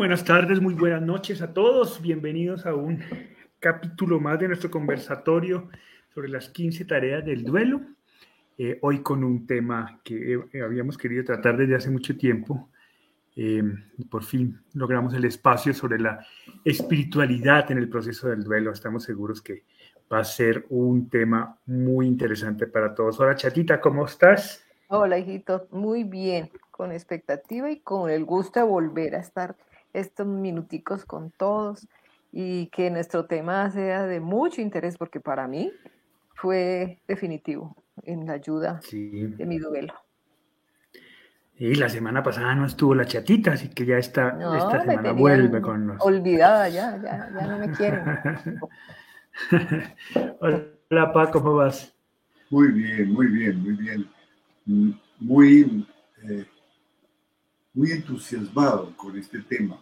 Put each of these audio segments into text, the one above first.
buenas tardes, muy buenas noches a todos. Bienvenidos a un capítulo más de nuestro conversatorio sobre las 15 tareas del duelo. Eh, hoy con un tema que habíamos querido tratar desde hace mucho tiempo. Eh, por fin logramos el espacio sobre la espiritualidad en el proceso del duelo. Estamos seguros que va a ser un tema muy interesante para todos. Hola, chatita, ¿cómo estás? Hola, hijito, muy bien, con expectativa y con el gusto de volver a estar estos minuticos con todos y que nuestro tema sea de mucho interés, porque para mí fue definitivo en la ayuda de mi duelo. Y la semana pasada no estuvo la chatita, así que ya está, esta semana vuelve con nosotros. Olvidada, ya, ya, ya no me quieren. Hola, Paco, ¿cómo vas? Muy bien, muy bien, muy bien. Muy, eh, muy entusiasmado con este tema,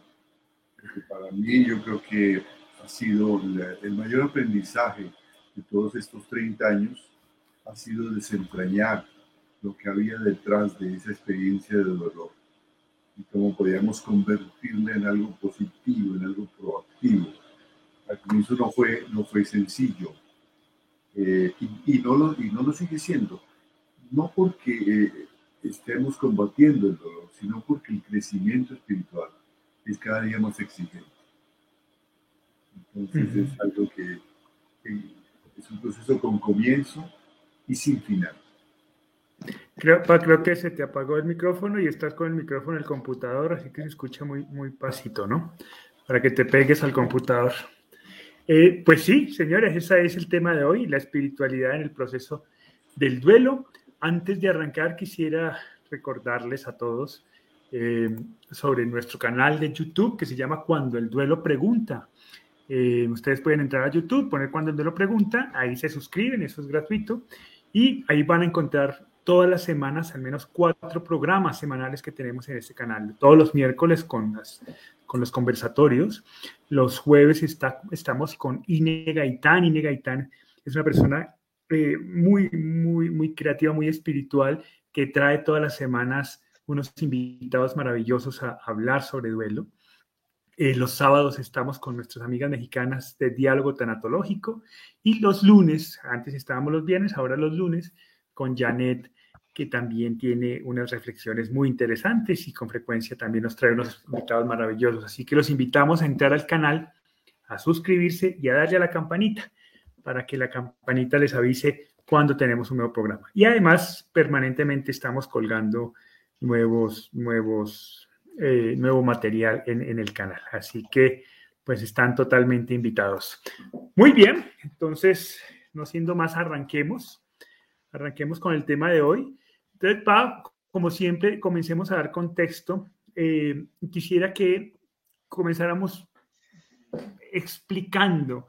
porque para mí yo creo que ha sido el mayor aprendizaje de todos estos 30 años, ha sido desentrañar lo que había detrás de esa experiencia de dolor y cómo podíamos convertirla en algo positivo, en algo proactivo. Al comienzo no fue, no fue sencillo eh, y, no lo, y no lo sigue siendo, no porque eh, estemos combatiendo el dolor, sino porque el crecimiento espiritual es cada día más exigente. Entonces es algo que, es un proceso con comienzo y sin final. Creo, creo que se te apagó el micrófono y estás con el micrófono en el computador, así que se escucha muy, muy pasito, ¿no? Para que te pegues al computador. Eh, pues sí, señores, ese es el tema de hoy, la espiritualidad en el proceso del duelo. Antes de arrancar, quisiera recordarles a todos eh, sobre nuestro canal de YouTube que se llama Cuando el Duelo Pregunta. Eh, ustedes pueden entrar a YouTube, poner Cuando el Duelo Pregunta, ahí se suscriben, eso es gratuito, y ahí van a encontrar todas las semanas al menos cuatro programas semanales que tenemos en este canal. Todos los miércoles con, los conversatorios. Los jueves estamos con Ine Gaitán. Ine Gaitán es una persona eh, muy, muy, muy creativa, muy espiritual, que trae todas las semanas unos invitados maravillosos a, hablar sobre duelo. Eh, los sábados estamos con nuestras amigas mexicanas de diálogo tanatológico y los lunes, antes estábamos los viernes, ahora los lunes, con Janet, que también tiene unas reflexiones muy interesantes y con frecuencia también nos trae unos invitados maravillosos. Así que los invitamos a entrar al canal, a suscribirse y a darle a la campanita para que la campanita les avise cuando tenemos un nuevo programa. Y además, permanentemente estamos colgando nuevos, nuevos, eh, nuevo material en, en, el canal. Así que, pues están totalmente invitados. Muy bien, entonces, no siendo más, arranquemos. Arranquemos con el tema de hoy. Entonces, como siempre, comencemos a dar contexto. Eh, quisiera que comenzáramos explicando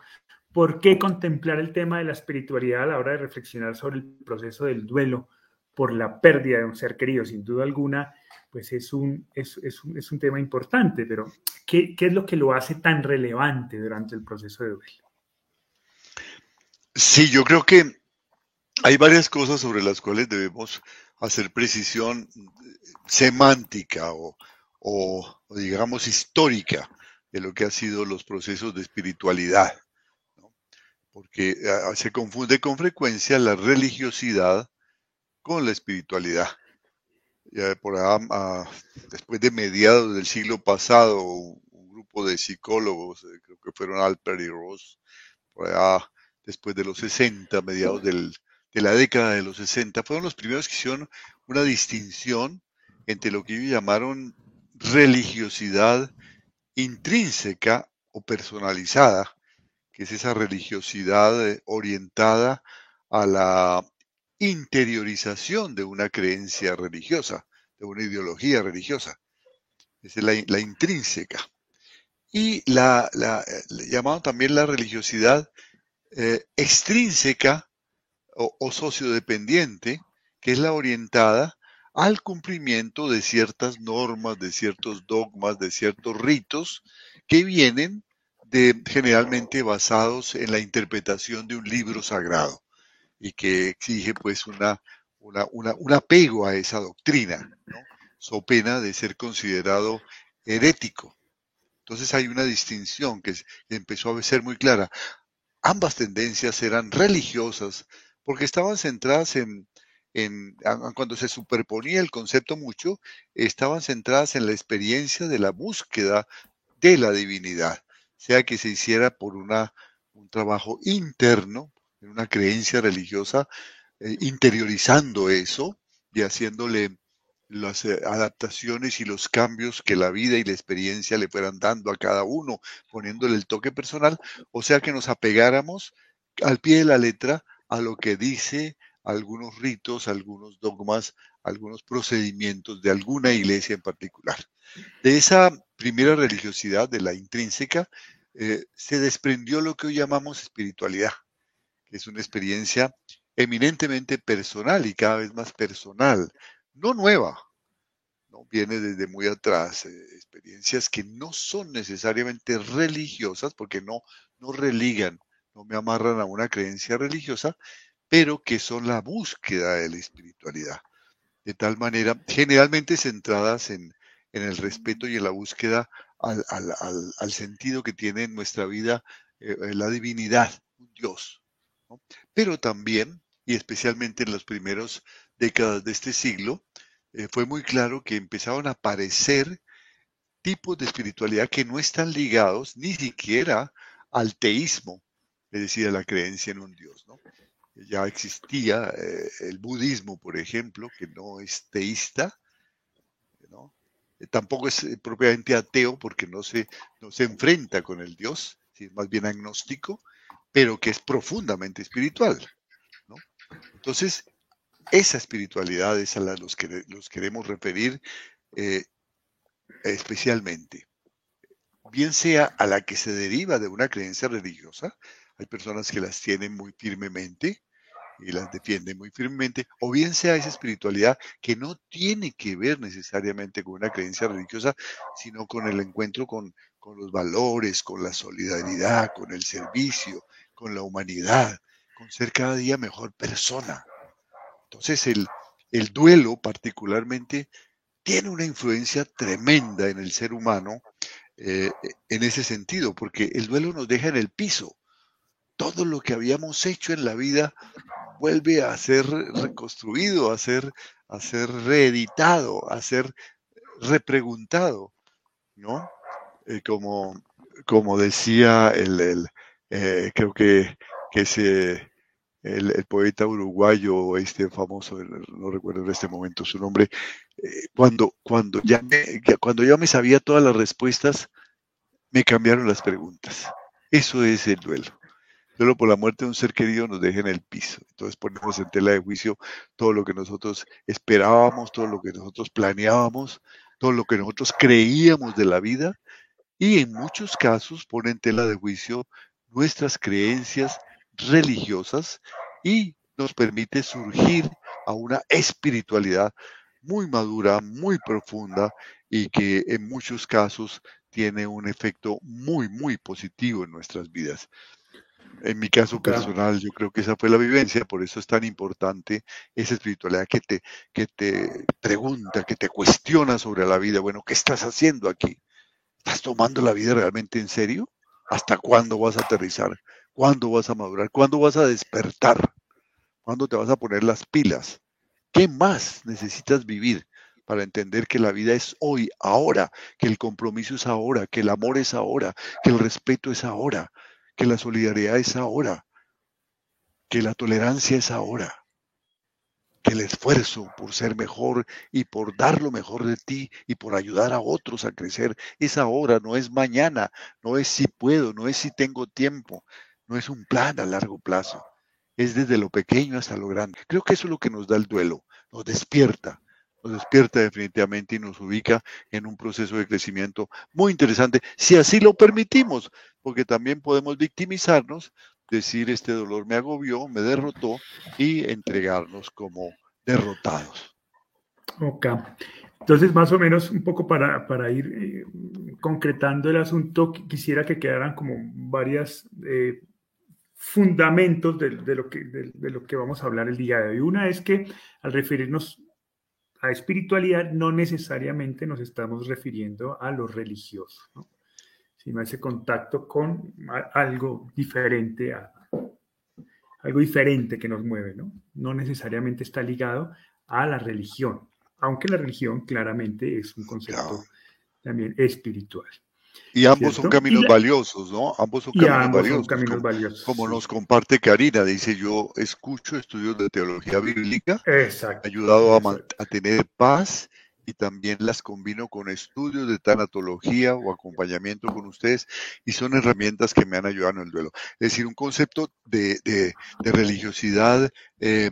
¿Por qué contemplar el tema de la espiritualidad a la hora de reflexionar sobre el proceso del duelo por la pérdida de un ser querido? Sin duda alguna, pues es un, es, un, tema importante, pero ¿qué, es lo que lo hace tan relevante durante el proceso de duelo? Sí, yo creo que hay varias cosas sobre las cuales debemos hacer precisión semántica o, o digamos histórica de lo que han sido los procesos de espiritualidad porque ah, se confunde con frecuencia la religiosidad con la espiritualidad. Ya por ah, después de mediados del siglo pasado, un, grupo de psicólogos, eh, creo que fueron Alper y Ross, por allá después de los 60, mediados de la década de los 60, fueron los primeros que hicieron una distinción entre lo que ellos llamaron religiosidad intrínseca o personalizada que es esa religiosidad eh, orientada a la interiorización de una creencia religiosa, de una ideología religiosa. es la, intrínseca. Y la, la también la religiosidad eh, extrínseca o, o sociodependiente, que es la orientada al cumplimiento de ciertas normas, de ciertos dogmas, de ciertos ritos que vienen generalmente basados en la interpretación de un libro sagrado y que exige pues una, un apego a esa doctrina, so pena de ser considerado herético. Entonces hay una distinción que empezó a ser muy clara. Ambas tendencias eran religiosas porque estaban centradas en, cuando se superponía el concepto mucho, estaban centradas en la experiencia de la búsqueda de la divinidad, sea que se hiciera por una, un trabajo interno, en una creencia religiosa, eh, interiorizando eso y haciéndole las eh, adaptaciones y los cambios que la vida y la experiencia le fueran dando a cada uno, poniéndole el toque personal, o sea que nos apegáramos al pie de la letra a lo que dice algunos ritos, algunos dogmas, algunos procedimientos de alguna iglesia en particular. De esa primera religiosidad, de la intrínseca, eh, se desprendió lo que hoy llamamos espiritualidad, que es una experiencia eminentemente personal y cada vez más personal, no nueva, ¿no? viene desde muy atrás, eh, experiencias que no son necesariamente religiosas, porque no, no religan, no me amarran a una creencia religiosa, pero que son la búsqueda de la espiritualidad. De tal manera, generalmente centradas en, el respeto y en la búsqueda al, sentido que tiene en nuestra vida eh, la divinidad, un Dios. Pero también, y especialmente en las primeras décadas de este siglo, eh, fue muy claro que empezaron a aparecer tipos de espiritualidad que no están ligados ni siquiera al teísmo, es decir, a la creencia en un Dios. Ya existía eh, el budismo, por ejemplo, que no es teísta, eh, tampoco es propiamente ateo porque no se, no se enfrenta con el Dios, es más bien agnóstico, pero que es profundamente espiritual. Entonces, esa espiritualidad es a la los que los queremos referir eh, especialmente. Bien sea a la que se deriva de una creencia religiosa, hay personas que las tienen muy firmemente y las defienden muy firmemente, o bien sea esa espiritualidad que no tiene que ver necesariamente con una creencia religiosa, sino con el encuentro con, con los valores, con la solidaridad, con el servicio, con la humanidad, con ser cada día mejor persona. Entonces el, duelo particularmente tiene una influencia tremenda en el ser humano eh, en ese sentido, porque el duelo nos deja en el piso. Todo lo que habíamos hecho en la vida vuelve a ser reconstruido, a ser, a ser reeditado, a ser repreguntado, ¿no? Eh, como, como decía el, eh, creo que, que el, poeta uruguayo, este famoso, no recuerdo en este momento su nombre, eh, cuando, cuando, ya me, cuando ya me sabía todas las respuestas, me cambiaron las preguntas. Eso es el duelo. Solo por la muerte de un ser querido nos deja en el piso. Entonces ponemos en tela de juicio todo lo que nosotros esperábamos, todo lo que nosotros planeábamos, todo lo que nosotros creíamos de la vida y en muchos casos pone en tela de juicio nuestras creencias religiosas y nos permite surgir a una espiritualidad muy madura, muy profunda y que en muchos casos tiene un efecto muy, muy positivo en nuestras vidas. En mi caso personal, yo creo que esa fue la vivencia, por eso es tan importante esa espiritualidad que te, que te pregunta, que te cuestiona sobre la vida. Bueno, ¿qué estás haciendo aquí? ¿Estás tomando la vida realmente en serio? ¿Hasta cuándo vas a aterrizar? ¿Cuándo vas a madurar? ¿Cuándo vas a despertar? ¿Cuándo te vas a poner las pilas? ¿Qué más necesitas vivir para entender que la vida es hoy, ahora, que el compromiso es ahora, que el amor es ahora, que el respeto es ahora, que la solidaridad es ahora, que la tolerancia es ahora, que el esfuerzo por ser mejor y por dar lo mejor de ti y por ayudar a otros a crecer es ahora, no es mañana, no es si puedo, no es si tengo tiempo, no es un plan a largo plazo, es desde lo pequeño hasta lo grande. Creo que eso es lo que nos da el duelo, nos despierta, nos despierta definitivamente y nos ubica en un proceso de crecimiento muy interesante, si así lo permitimos, porque también podemos victimizarnos, decir este dolor me agobió, me derrotó y entregarnos como derrotados. Ok. Entonces, más o menos, un poco para, para ir eh, concretando el asunto, quisiera que quedaran como varias eh, fundamentos de, lo que, de, lo que vamos a hablar el día de hoy. Una es que al referirnos a espiritualidad no necesariamente nos estamos refiriendo a lo religioso. Sino ese contacto con algo diferente a, algo diferente que nos mueve, ¿no? No necesariamente está ligado a la religión, aunque la religión claramente es un concepto también espiritual. Y ambos son caminos valiosos, ¿no? Ambos son caminos, valiosos, como, nos comparte Karina, dice yo escucho estudios de teología bíblica, Exacto. ayudado a, a, tener paz y también las combino con estudios de tanatología o acompañamiento con ustedes y son herramientas que me han ayudado en el duelo. Es decir, un concepto de, de, religiosidad eh,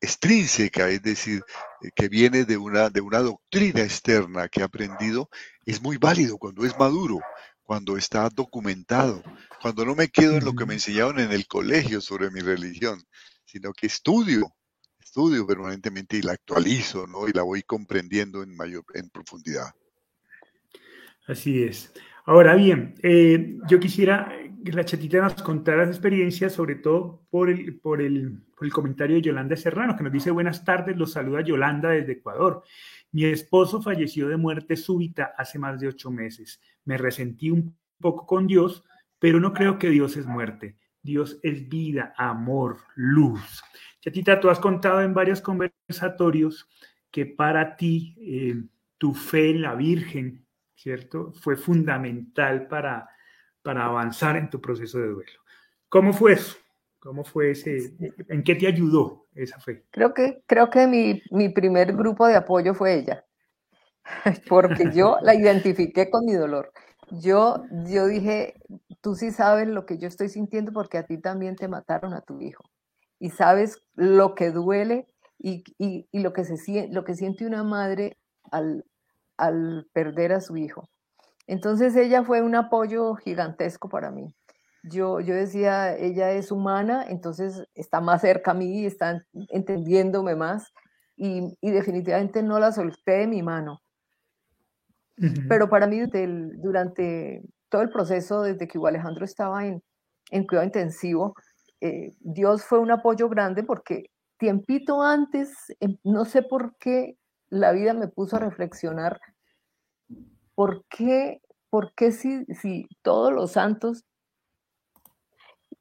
extrínseca, es decir, eh, que viene de una, de una doctrina externa que he aprendido, es muy válido cuando es maduro, cuando está documentado, cuando no me quedo en lo que me enseñaron en el colegio sobre mi religión, sino que estudio, estudio permanentemente y la actualizo, ¿no? Y la voy comprendiendo en mayor, en profundidad. Así es. Ahora bien, eh, yo quisiera que la chatita nos contara las experiencias, sobre todo por el, por, el, por el comentario de Yolanda Serrano, que nos dice buenas tardes, los saluda Yolanda desde Ecuador. Mi esposo falleció de muerte súbita hace más de ocho meses. Me resentí un poco con Dios, pero no creo que Dios es muerte. Dios es vida, amor, luz. Chatita, tú has contado en varios conversatorios que para ti eh, tu fe en la Virgen, ¿cierto? Fue fundamental para, para avanzar en tu proceso de duelo. ¿Cómo fue eso? ¿Cómo fue ese? ¿En qué te ayudó esa fe? Creo que, creo que mi, mi primer grupo de apoyo fue ella, porque yo la identifiqué con mi dolor. Yo, yo dije, tú sí sabes lo que yo estoy sintiendo porque a ti también te mataron a tu hijo. Y sabes lo que duele y, y, y lo, que se, lo que siente una madre al, al perder a su hijo. Entonces ella fue un apoyo gigantesco para mí yo, yo decía, ella es humana, entonces está más cerca a mí, está entendiéndome más y, definitivamente no la solté de mi mano. Pero para mí, durante todo el proceso, desde que Alejandro estaba en, en cuidado intensivo, eh, Dios fue un apoyo grande porque tiempito antes, em, no sé por qué la vida me puso a reflexionar, ¿por qué, por qué si, si todos los santos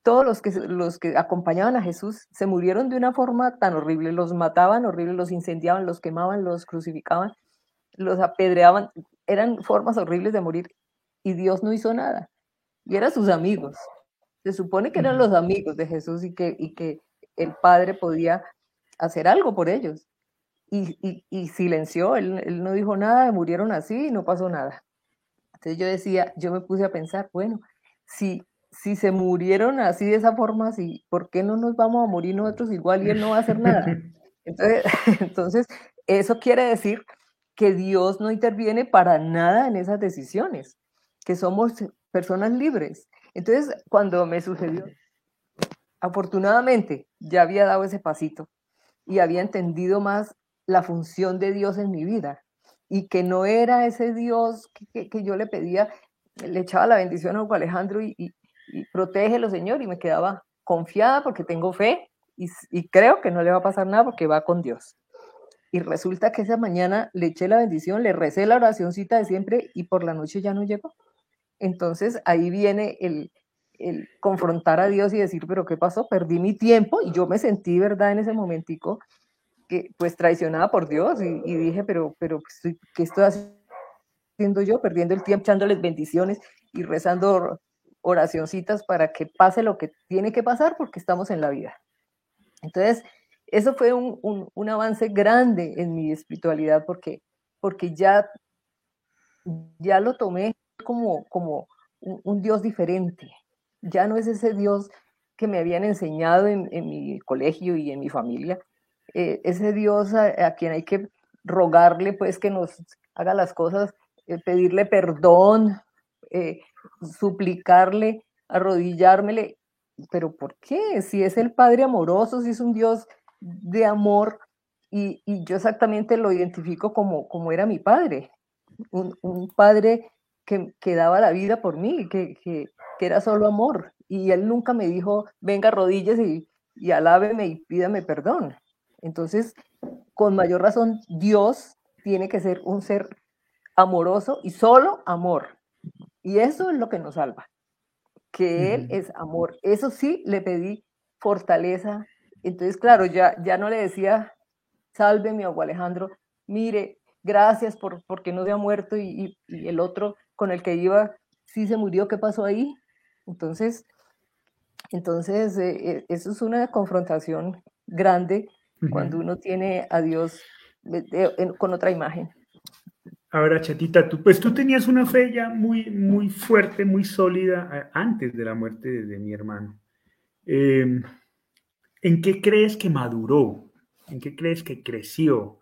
todos los que, los que acompañaban a Jesús se murieron de una forma tan horrible, los mataban horrible, los incendiaban, los quemaban, los crucificaban, los apedreaban, eran formas horribles de morir y Dios no hizo nada. Y eran sus amigos. Se supone que eran los amigos de Jesús y que, y que el Padre podía hacer algo por ellos. Y, y, silenció, él, él no dijo nada, murieron así y no pasó nada. Entonces yo decía, yo me puse a pensar, bueno, si si se murieron así de esa forma, ¿por qué no nos vamos a morir nosotros igual y él no va a hacer nada? Entonces, entonces, eso quiere decir que Dios no interviene para nada en esas decisiones, que somos personas libres. Entonces, cuando me sucedió, afortunadamente ya había dado ese pasito y había entendido más la función de Dios en mi vida y que no era ese Dios que, yo le pedía, le echaba la bendición a Hugo Alejandro y, y protégelo, Señor, y me quedaba confiada porque tengo fe y, creo que no le va a pasar nada porque va con Dios. Y resulta que esa mañana le eché la bendición, le recé la oracióncita de siempre y por la noche ya no llegó. Entonces ahí viene el, el confrontar a Dios y decir, pero ¿qué pasó? Perdí mi tiempo y yo me sentí, ¿verdad? En ese momentico, que pues traicionada por Dios y, dije, pero, pero, pues, ¿qué estoy haciendo yo? Perdiendo el tiempo, echándoles bendiciones y rezando oracioncitas para que pase lo que tiene que pasar porque estamos en la vida. Entonces, eso fue un, un, avance grande en mi espiritualidad porque, porque ya, ya lo tomé como, como un, Dios diferente. Ya no es ese Dios que me habían enseñado en, en mi colegio y en mi familia. Eh, ese Dios a, quien hay que rogarle pues que nos haga las cosas, eh, pedirle perdón, eh, suplicarle, arrodillármele, pero ¿por qué? Si es el Padre amoroso, si es un Dios de amor, y, yo exactamente lo identifico como, como era mi padre, un, padre que, que, daba la vida por mí, que, que, era solo amor, y él nunca me dijo, venga, rodillas y, y alábeme y pídame perdón. Entonces, con mayor razón, Dios tiene que ser un ser amoroso y solo amor. Y eso es lo que nos salva, que Él es amor. Eso sí le pedí fortaleza. Entonces, claro, ya, ya no le decía, salve mi Alejandro, mire, gracias por porque no se ha muerto y, el otro con el que iba sí se murió, ¿qué pasó ahí? Entonces, entonces eh, eh, eso es una confrontación grande cuando uno tiene a Dios con otra imagen. Ahora, Chatita, tú, pues tú tenías una fe ya muy, muy fuerte, muy sólida eh, antes de la muerte de, mi hermano. Em, ¿En qué crees que maduró? ¿En qué crees que creció?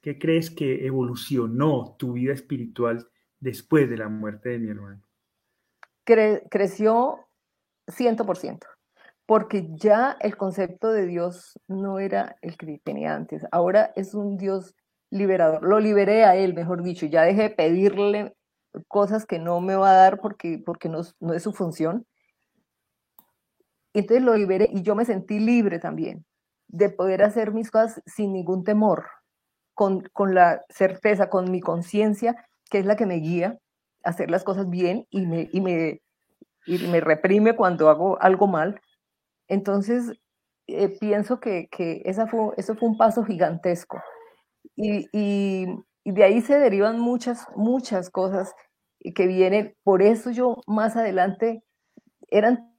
¿Qué crees que evolucionó tu vida espiritual después de la muerte de mi hermano? creció 100%, porque ya el concepto de Dios no era el que tenía antes. Ahora es un Dios liberador. Lo liberé a él, mejor dicho. Ya dejé de pedirle cosas que no me va a dar porque, porque no, no es su función. Entonces lo liberé y yo me sentí libre también de poder hacer mis cosas sin ningún temor, con, con la certeza, con mi conciencia, que es la que me guía a hacer las cosas bien y me, y me, y me reprime cuando hago algo mal. Entonces, eh, pienso que, que esa fue, eso fue un paso gigantesco y, y, de ahí se derivan muchas, muchas cosas que vienen. Por eso yo más adelante eran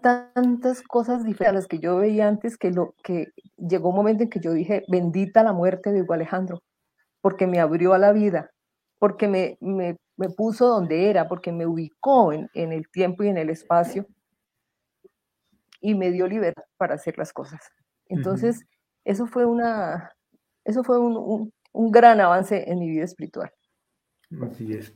tantas cosas diferentes a las que yo veía antes que, lo, que llegó un momento en que yo dije, bendita la muerte de Hugo Alejandro, porque me abrió a la vida, porque me, me, me puso donde era, porque me ubicó en, en, el tiempo y en el espacio y me dio libertad para hacer las cosas. Entonces, eso fue una, eso fue un, gran avance en mi vida espiritual. Así es.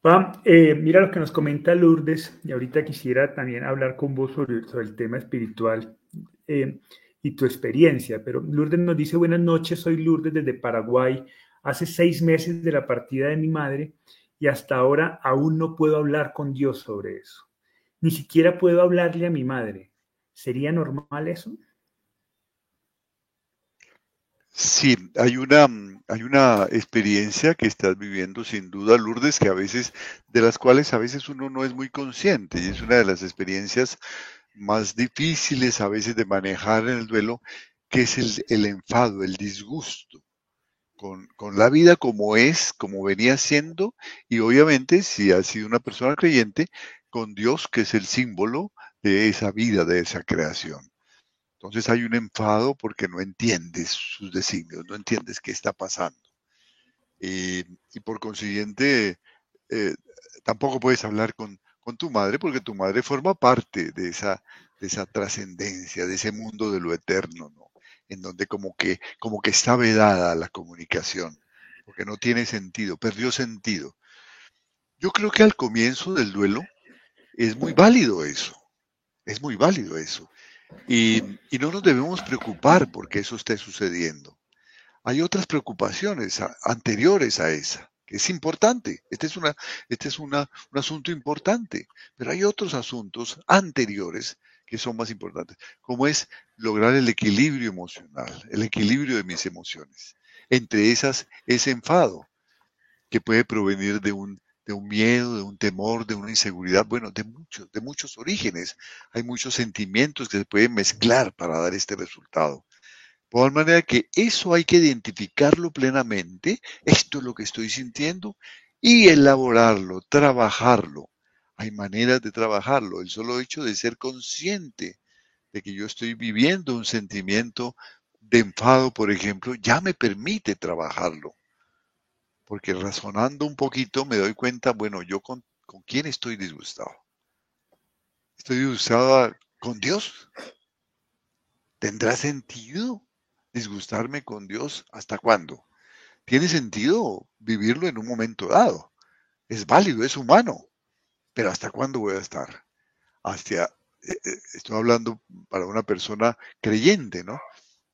Pam, eh, mira lo que nos comenta Lourdes, y ahorita quisiera también hablar con vos sobre, el tema espiritual eh, y tu experiencia, pero Lourdes nos dice, buenas noches, soy Lourdes desde Paraguay, hace seis meses de la partida de mi madre y hasta ahora aún no puedo hablar con Dios sobre eso. Ni siquiera puedo hablarle a mi madre. ¿Sería normal eso? Sí, hay una, hay una experiencia que estás viviendo sin duda, Lourdes, que a veces, de las cuales a veces uno no es muy consciente y es una de las experiencias más difíciles a veces de manejar en el duelo, que es el, el enfado, el disgusto con, con la vida como es, como venía siendo, y obviamente si has sido una persona creyente, con Dios, que es el símbolo de esa vida, de esa creación. Entonces hay un enfado porque no entiendes sus designios, no entiendes qué está pasando. Y, por consiguiente, eh, tampoco puedes hablar con, tu madre porque tu madre forma parte de esa, de esa trascendencia, de ese mundo de lo eterno, ¿no? En donde como que, como que está vedada la comunicación, porque no tiene sentido, perdió sentido. Yo creo que al comienzo del duelo es muy válido eso, es muy válido eso. Y, no nos debemos preocupar porque eso esté sucediendo. Hay otras preocupaciones anteriores a esa, que es importante. Este es, una, este es un asunto importante, pero hay otros asuntos anteriores que son más importantes, como es lograr el equilibrio emocional, el equilibrio de mis emociones. Entre esas, ese enfado que puede provenir de un de un miedo, de un temor, de una inseguridad, bueno, de muchos, de muchos orígenes. Hay muchos sentimientos que se pueden mezclar para dar este resultado. Por manera que eso hay que identificarlo plenamente, esto es lo que estoy sintiendo, y elaborarlo, trabajarlo. Hay maneras de trabajarlo. El solo hecho de ser consciente de que yo estoy viviendo un sentimiento de enfado, por ejemplo, ya me permite trabajarlo porque razonando un poquito me doy cuenta, bueno, yo con, quién estoy disgustado. ¿Estoy disgustado con Dios? ¿Tendrá sentido disgustarme con Dios? ¿Hasta cuándo? Tiene sentido vivirlo en un momento dado. Es válido, es humano. Pero ¿hasta cuándo voy a estar? Hasta, eh, eh, estoy hablando para una persona creyente, ¿no?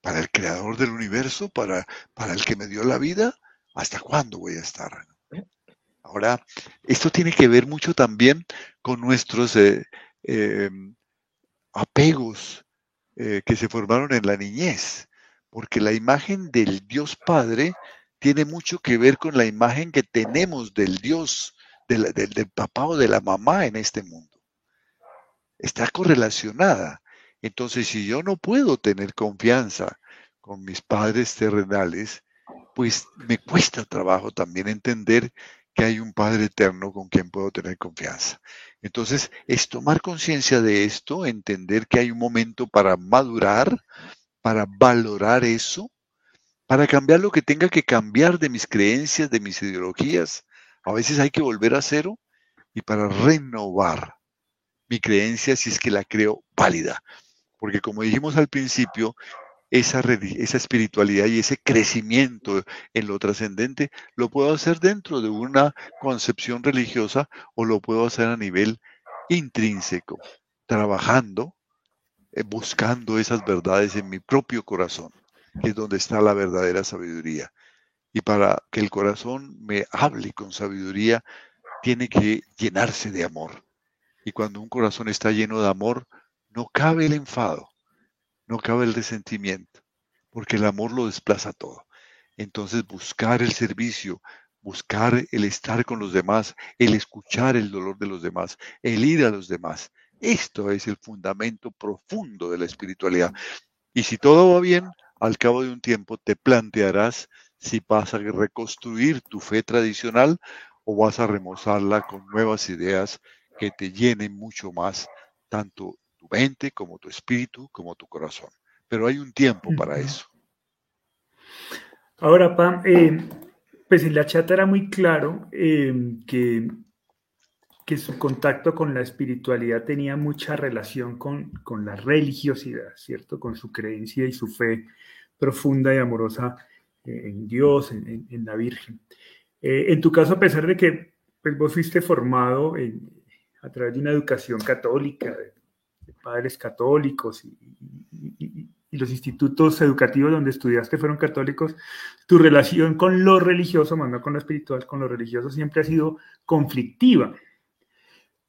Para el creador del universo, para, para el que me dio la vida, ¿Hasta cuándo voy a estar? Ahora, esto tiene que ver mucho también con nuestros eh, em, apegos que se formaron en la niñez, porque la imagen del Dios Padre tiene mucho que ver con la imagen que tenemos del Dios del, del papá o de la mamá en este mundo. Está correlacionada. Entonces, si yo no puedo tener confianza con mis padres terrenales, pues me cuesta trabajo también entender que hay un Padre eterno con quien puedo tener confianza. Entonces, es tomar conciencia de esto, entender que hay un momento para madurar, para valorar eso, para cambiar lo que tenga que cambiar de mis creencias, de mis ideologías. A veces hay que volver a cero y para renovar mi creencia si es que la creo válida. Porque como dijimos al principio, esa, espiritualidad y ese crecimiento en lo trascendente lo puedo hacer dentro de una concepción religiosa o lo puedo hacer a nivel intrínseco, trabajando, eh, buscando esas verdades en mi propio corazón, que es donde está la verdadera sabiduría. Y para que el corazón me hable con sabiduría, tiene que llenarse de amor. Y cuando un corazón está lleno de amor, no cabe el enfado, no cabe el resentimiento, porque el amor lo desplaza todo. Entonces buscar el servicio, buscar el estar con los demás, el escuchar el dolor de los demás, el ir a los demás. Esto es el fundamento profundo de la espiritualidad. Y si todo va bien, al cabo de un tiempo te plantearás si vas a reconstruir tu fe tradicional o vas a remozarla con nuevas ideas que te llenen mucho más tanto tu mente, como tu espíritu, como tu corazón. Pero hay un tiempo para eso. Ahora, Pam, eh, pues en la chata era muy claro eh, que, que su contacto con la espiritualidad tenía mucha relación con, con la religiosidad, ¿cierto? Con su creencia y su fe profunda y amorosa en Dios, en, la Virgen. en tu caso, a pesar de que pues, vos fuiste formado a través de una educación católica, padres católicos y, los institutos educativos donde estudiaste fueron católicos, tu relación con lo religioso, más no con lo espiritual, con lo religioso siempre ha sido conflictiva.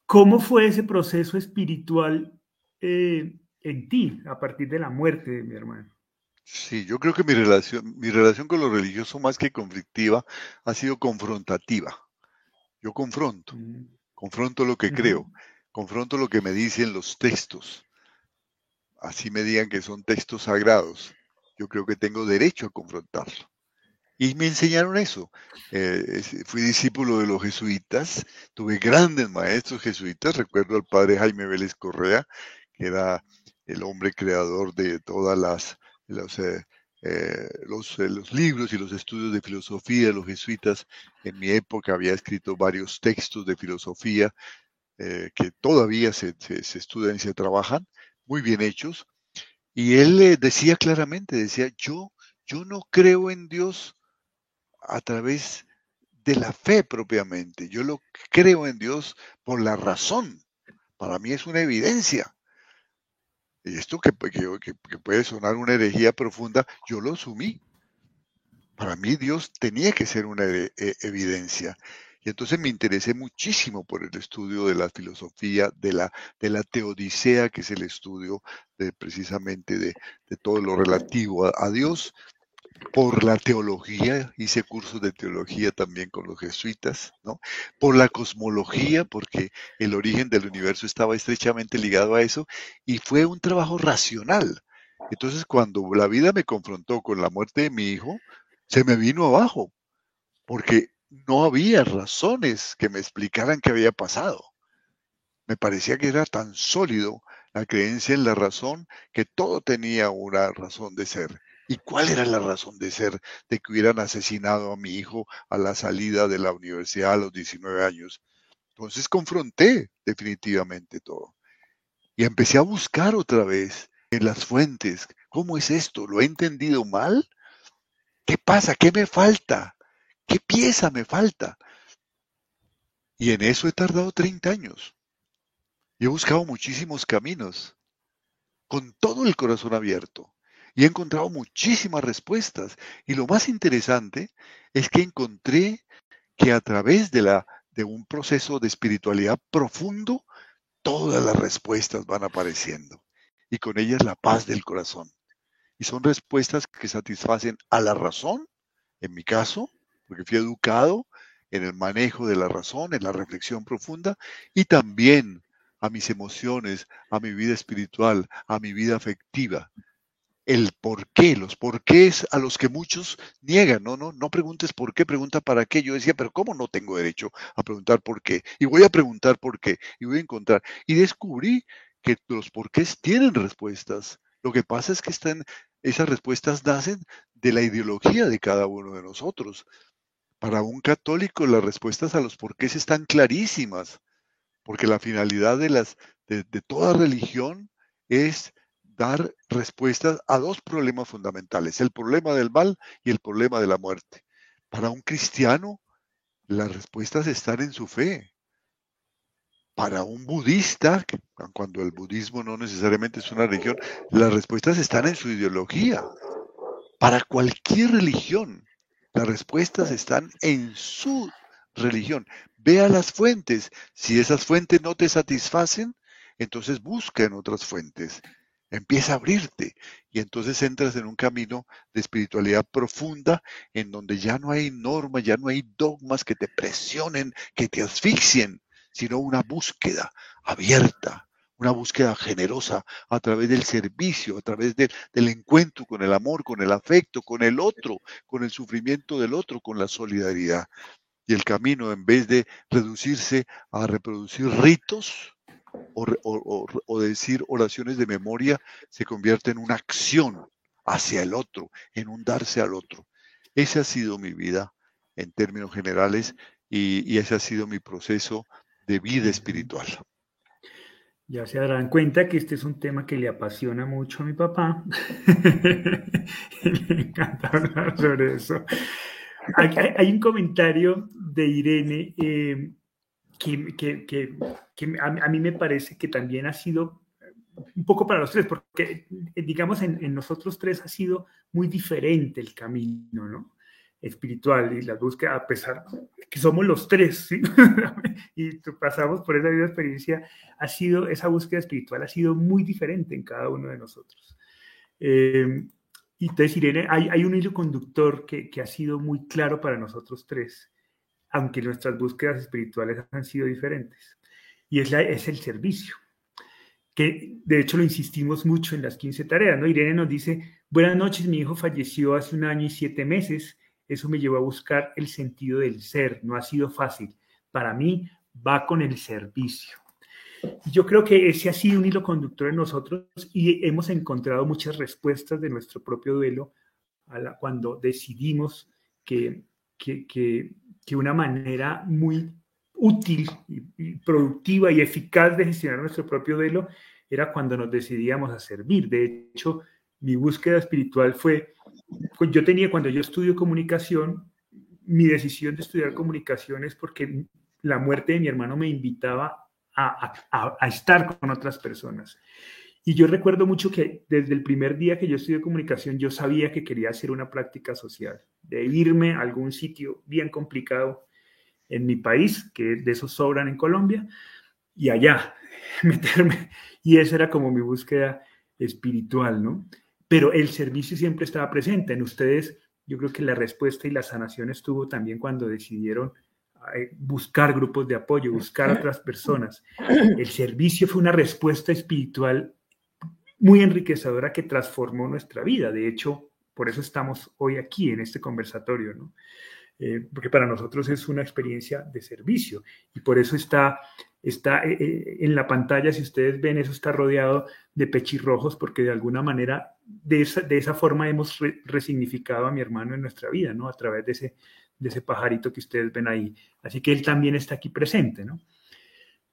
¿Cómo fue ese proceso espiritual eh, en ti a partir de la muerte de mi hermano? Sí, yo creo que mi relación, mi relación con lo religioso más que conflictiva ha sido confrontativa. Yo confronto, mm. confronto lo que creo confronto lo que me dicen los textos. Así me digan que son textos sagrados. Yo creo que tengo derecho a confrontarlo. Y me enseñaron eso. Eh, fui discípulo de los jesuitas, tuve grandes maestros jesuitas. Recuerdo al padre Jaime Vélez Correa, que era el hombre creador de todas las los, eh, eh, los, libros y los estudios de filosofía de los jesuitas. En mi época había escrito varios textos de filosofía eh, que todavía se, estudian y se trabajan, muy bien hechos. Y él decía claramente, decía, yo, yo no creo en Dios a través de la fe propiamente, yo lo creo en Dios por la razón. Para mí es una evidencia. Y esto que, puede sonar una herejía profunda, yo lo asumí. Para mí Dios tenía que ser una e, evidencia. Y entonces me interesé muchísimo por el estudio de la filosofía, de la, de la teodicea, que es el estudio de, precisamente de, todo lo relativo a, Dios. Por la teología, hice cursos de teología también con los jesuitas, ¿no? Por la cosmología, porque el origen del universo estaba estrechamente ligado a eso, y fue un trabajo racional. Entonces, cuando la vida me confrontó con la muerte de mi hijo, se me vino abajo, porque no había razones que me explicaran qué había pasado. Me parecía que era tan sólido la creencia en la razón que todo tenía una razón de ser. ¿Y cuál era la razón de ser de que hubieran asesinado a mi hijo a la salida de la universidad a los 19 años? Entonces confronté definitivamente todo. Y empecé a buscar otra vez en las fuentes, ¿cómo es esto? ¿Lo he entendido mal? ¿Qué pasa? ¿Qué me falta? ¿Qué pieza me falta? Y en eso he tardado 30 años. Y he buscado muchísimos caminos, con todo el corazón abierto. Y he encontrado muchísimas respuestas. Y lo más interesante es que encontré que a través de, la, de un proceso de espiritualidad profundo, todas las respuestas van apareciendo. Y con ellas la paz del corazón. Y son respuestas que satisfacen a la razón, en mi caso, porque fui educado en el manejo de la razón, en la reflexión profunda y también a mis emociones, a mi vida espiritual, a mi vida afectiva. El por qué, los por qué a los que muchos niegan, no, no, no preguntes por qué, pregunta para qué. Yo decía, pero ¿cómo no tengo derecho a preguntar por qué? Y voy a preguntar por qué, y voy a encontrar. Y descubrí que los porqués tienen respuestas. Lo que pasa es que están, esas respuestas nacen de la ideología de cada uno de nosotros. Para un católico las respuestas a los porqués están clarísimas, porque la finalidad de, las, de, toda religión es dar respuestas a dos problemas fundamentales, el problema del mal y el problema de la muerte. Para un cristiano, las respuestas están en su fe. Para un budista, cuando el budismo no necesariamente es una religión, las respuestas están en su ideología. Para cualquier religión, las respuestas están en su religión. Ve a las fuentes. Si esas fuentes no te satisfacen, entonces busca en otras fuentes. Empieza a abrirte y entonces entras en un camino de espiritualidad profunda en donde ya no hay normas, ya no hay dogmas que te presionen, que te asfixien, sino una búsqueda abierta, una búsqueda generosa a través del servicio, a través del encuentro con el amor, con el afecto, con el otro, con el sufrimiento del otro, con la solidaridad. Y el camino, en vez de reducirse a reproducir ritos o, decir oraciones de memoria, se convierte en una acción hacia el otro, en un darse al otro. Esa ha sido mi vida en términos generales y, y ese ha sido mi proceso de vida espiritual. Ya se darán cuenta que este es un tema que le apasiona mucho a mi papá. le encanta hablar sobre eso. Hay, un comentario de Irene eh, que, a, mí me parece que también ha sido un poco para los tres, porque digamos en, nosotros tres ha sido muy diferente el camino, ¿no? espiritual y la búsqueda, a pesar que somos los tres, y pasamos por esa misma experiencia, ha sido, esa búsqueda espiritual ha sido muy diferente en cada uno de nosotros. Eh, y entonces, Irene, hay, hay un hilo conductor que, que, ha sido muy claro para nosotros tres, aunque nuestras búsquedas espirituales han sido diferentes, y es, es el servicio que de hecho lo insistimos mucho en las 15 tareas, ¿no? Irene nos dice, buenas noches, mi hijo falleció hace un año y siete meses, eso me llevó a buscar el sentido del ser, no ha sido fácil. Para mí va con el servicio. Yo creo que ese ha sido un hilo conductor en nosotros y hemos encontrado muchas respuestas de nuestro propio duelo cuando decidimos que, que, una manera muy útil y, productiva y eficaz de gestionar nuestro propio duelo era cuando nos decidíamos a servir. De hecho, mi búsqueda espiritual fue pues yo tenía, cuando yo estudio comunicación, mi decisión de estudiar comunicación es porque la muerte de mi hermano me invitaba a, a, estar con otras personas. Y yo recuerdo mucho que desde el primer día que yo estudié comunicación, yo sabía que quería hacer una práctica social, de irme a algún sitio bien complicado en mi país, que de esos sobran en Colombia, y allá meterme. Y esa era como mi búsqueda espiritual, ¿no? pero el servicio siempre estaba presente. En ustedes, yo creo que la respuesta y la sanación estuvo también cuando decidieron eh, buscar grupos de apoyo, buscar a otras personas. El servicio fue una respuesta espiritual muy enriquecedora que transformó nuestra vida. De hecho, por eso estamos hoy aquí en este conversatorio, ¿no? Eh, porque para nosotros es una experiencia de servicio y por eso está, está eh, en la pantalla, si ustedes ven, eso está rodeado de pechirrojos porque de alguna manera de esa, de esa forma hemos resignificado a mi hermano en nuestra vida, ¿no? A través de ese, de ese pajarito que ustedes ven ahí. Así que él también está aquí presente, ¿no?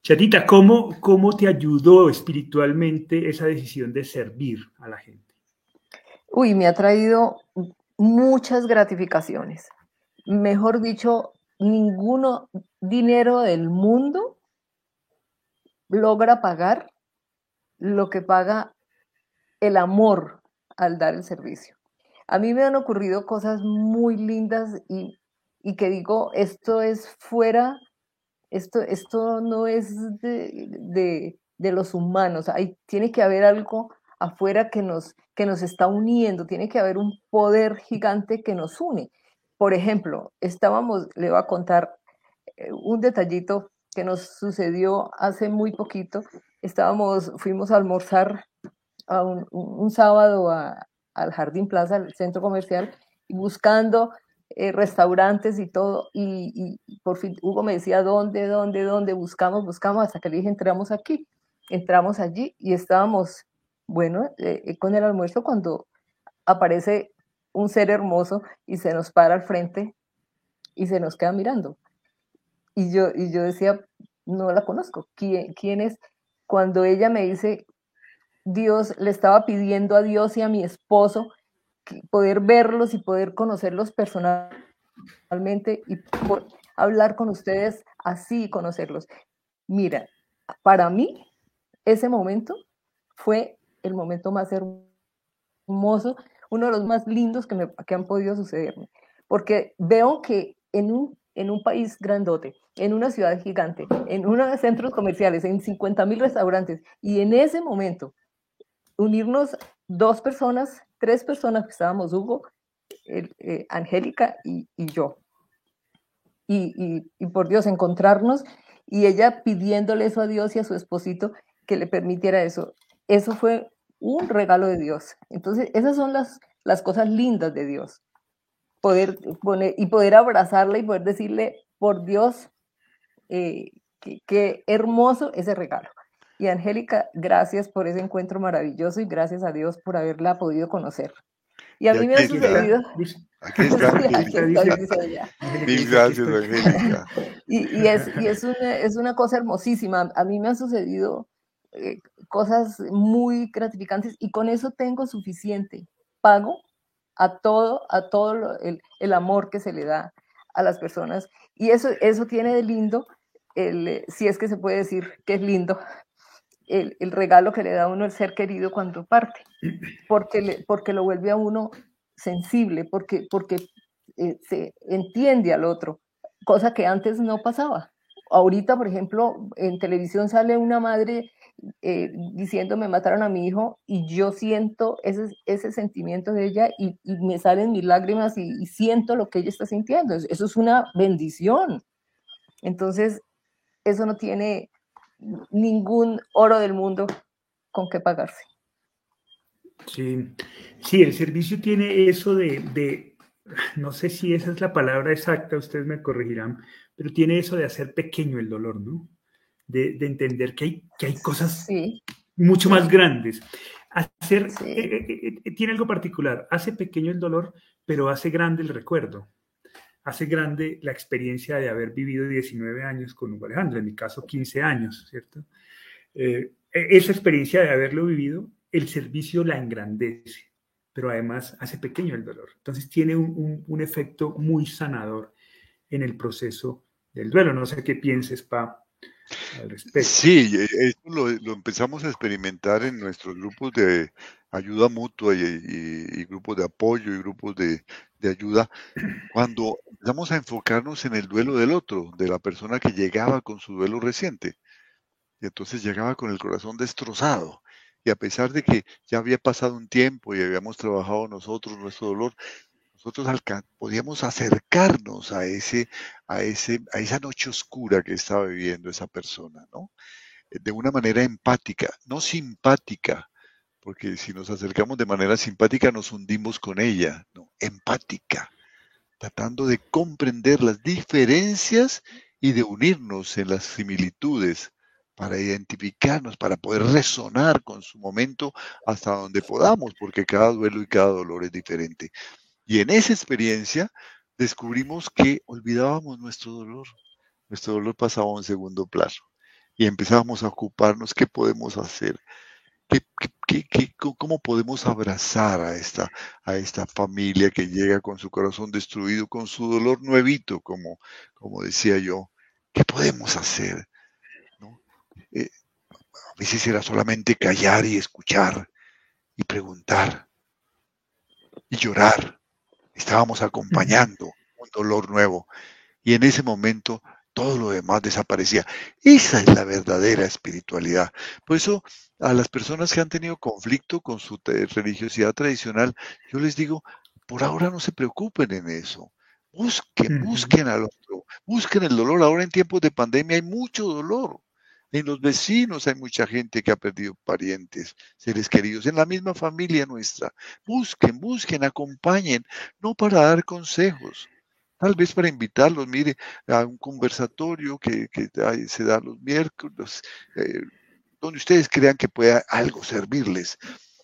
Chatita, ¿cómo, ¿cómo te ayudó espiritualmente esa decisión de servir a la gente? Uy, me ha traído muchas gratificaciones. Mejor dicho, ninguno dinero del mundo logra pagar lo que paga el amor al dar el servicio. A mí me han ocurrido cosas muy lindas y, que digo, esto es fuera, esto, esto no es de, los humanos, Hay, tiene que haber algo afuera que nos, que nos está uniendo, tiene que haber un poder gigante que nos une. Por ejemplo, estábamos, le voy a contar, eh, un detallito que nos sucedió hace muy poquito. Estábamos, fuimos a almorzar a un, sábado al Jardín Plaza, al centro comercial, y buscando eh, restaurantes y todo. Y, por fin Hugo me decía, ¿dónde, dónde, dónde? Buscamos, buscamos, hasta que le dije, entramos aquí. Entramos allí y estábamos, bueno, eh, con el almuerzo cuando aparece un ser hermoso y se nos para al frente y se nos queda mirando. Y yo, y yo decía, no la conozco. ¿Quién, ¿Quién es? Cuando ella me dice, Dios le estaba pidiendo a Dios y a mi esposo poder verlos y poder conocerlos personalmente y hablar con ustedes así conocerlos. Mira, para mí ese momento fue el momento más hermoso, uno de los más lindos que, me, que han podido sucederme, porque veo que en un, en un país grandote, en una ciudad gigante, en unos centros comerciales, en 50 mil restaurantes, y en ese momento unirnos dos personas, tres personas que estábamos, Hugo, eh, Angélica y, yo. Y, y, por Dios, encontrarnos y ella pidiéndole eso a Dios y a su esposito que le permitiera eso. Eso fue un regalo de Dios. Entonces, esas son las, las cosas lindas de Dios. Poder poner y poder abrazarla y poder decirle, por Dios, eh, qué hermoso ese regalo. Y Angélica, gracias por ese encuentro maravilloso y gracias a Dios por haberla podido conocer. Y a mí me ha sucedido. Aquí está. Mil gracias, Angélica. Y, y, es, y es, una, es, una, cosa hermosísima. A mí me han sucedido eh, cosas muy gratificantes y con eso tengo suficiente. Pago a todo, a todo el, el, amor que se le da a las personas. Y eso, eso tiene de lindo, el, si es que se puede decir que es lindo, el, regalo que le da a uno el ser querido cuando parte, porque, le, porque lo vuelve a uno sensible, porque, porque eh, se entiende al otro, cosa que antes no pasaba. Ahorita, por ejemplo, en televisión sale una madre eh, diciendo me mataron a mi hijo y yo siento ese, ese sentimiento de ella y, me salen mis lágrimas y, y, siento lo que ella está sintiendo. Eso es una bendición. Entonces, eso no tiene, ningún oro del mundo con que pagarse. Sí, sí, el servicio tiene eso de, no sé si esa es la palabra exacta, ustedes me corregirán, pero tiene eso de hacer pequeño el dolor, ¿no? De, entender que hay, que hay cosas mucho más grandes. Hacer, eh, eh, eh, tiene algo particular, hace pequeño el dolor, pero hace grande el recuerdo hace grande la experiencia de haber vivido 19 años con Hugo Alejandro, en mi caso 15 años, ¿cierto? Eh, e-, esa experiencia de haberlo vivido, el servicio la engrandece, pero además hace pequeño el dolor. Entonces tiene un, un, efecto muy sanador en el proceso del duelo. No sé qué pienses, Pa, Sí, e-, esto lo, lo empezamos a experimentar en nuestros grupos de ayuda mutua y, grupos de apoyo y grupos de, ayuda, cuando empezamos a enfocarnos en el duelo del otro, de la persona que llegaba con su duelo reciente. Y entonces llegaba con el corazón destrozado. Y a pesar de que ya había pasado un tiempo y habíamos trabajado nosotros nuestro dolor, nosotros podíamos acercarnos a, ese, a, ese, a esa noche oscura que estaba viviendo esa persona, ¿no? De una manera empática, no simpática, porque si nos acercamos de manera simpática nos hundimos con ella, no, empática, tratando de comprender las diferencias y de unirnos en las similitudes para identificarnos, para poder resonar con su momento hasta donde podamos, porque cada duelo y cada dolor es diferente. Y en esa experiencia descubrimos que olvidábamos nuestro dolor. Nuestro dolor pasaba a un segundo plano y empezábamos a ocuparnos qué podemos hacer, cómo podemos abrazar a esta, a esta familia que llega con su corazón destruido, con su dolor nuevito, como, como decía yo? ¿Qué podemos hacer? Eh, a veces era solamente callar y escuchar y preguntar y llorar. Estábamos acompañando un dolor nuevo. Y en ese momento todo lo demás desaparecía. Esa es la verdadera espiritualidad. Por eso a las personas que han tenido conflicto con su religiosidad tradicional, yo les digo, por ahora no se preocupen en eso. Busquen, busquen al otro, busquen el dolor. Ahora en tiempos de pandemia hay mucho dolor. En los vecinos hay mucha gente que ha perdido parientes, seres queridos, en la misma familia nuestra. Busquen, busquen, acompañen, no para dar consejos, tal vez para invitarlos, mire, a un conversatorio que, se da los miércoles, eh, donde ustedes crean que pueda algo servirles,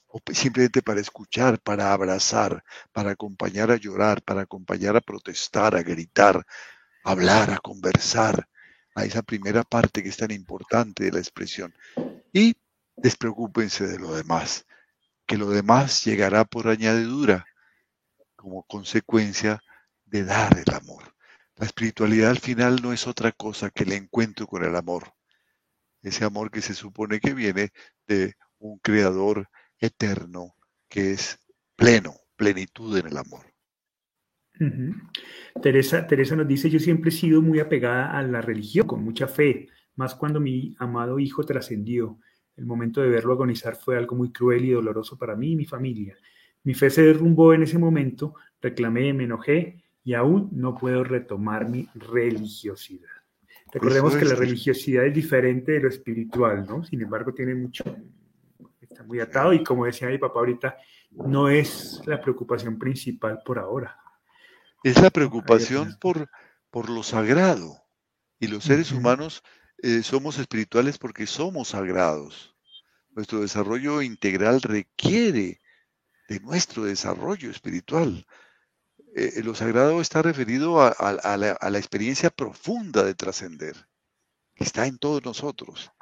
o simplemente para escuchar, para abrazar, para acompañar a llorar, para acompañar a protestar, a gritar, a hablar, a conversar a esa primera parte que es tan importante de la expresión. Y despreocúpense de lo demás, que lo demás llegará por añadidura como consecuencia de dar el amor. La espiritualidad al final no es otra cosa que el encuentro con el amor. Ese amor que se supone que viene de un creador eterno que es pleno, plenitud en el amor. Teresa, Teresa nos dice, yo siempre he sido muy apegada a la religión, con mucha fe, más cuando mi amado hijo trascendió. El momento de verlo agonizar fue algo muy cruel y doloroso para mí y mi familia. Mi fe se derrumbó en ese momento, reclamé, me enojé y aún no puedo retomar mi religiosidad. Recordemos que la religiosidad es diferente de lo espiritual, ¿no? Sin embargo, tiene mucho, está muy atado y como decía mi papá ahorita, no es la preocupación principal por ahora. Es la preocupación por, por lo sagrado. Y los seres humanos eh, somos espirituales porque somos sagrados. Nuestro desarrollo integral requiere de nuestro desarrollo espiritual. Eh, lo sagrado está referido a, la, experiencia profunda de trascender, que está en todos nosotros.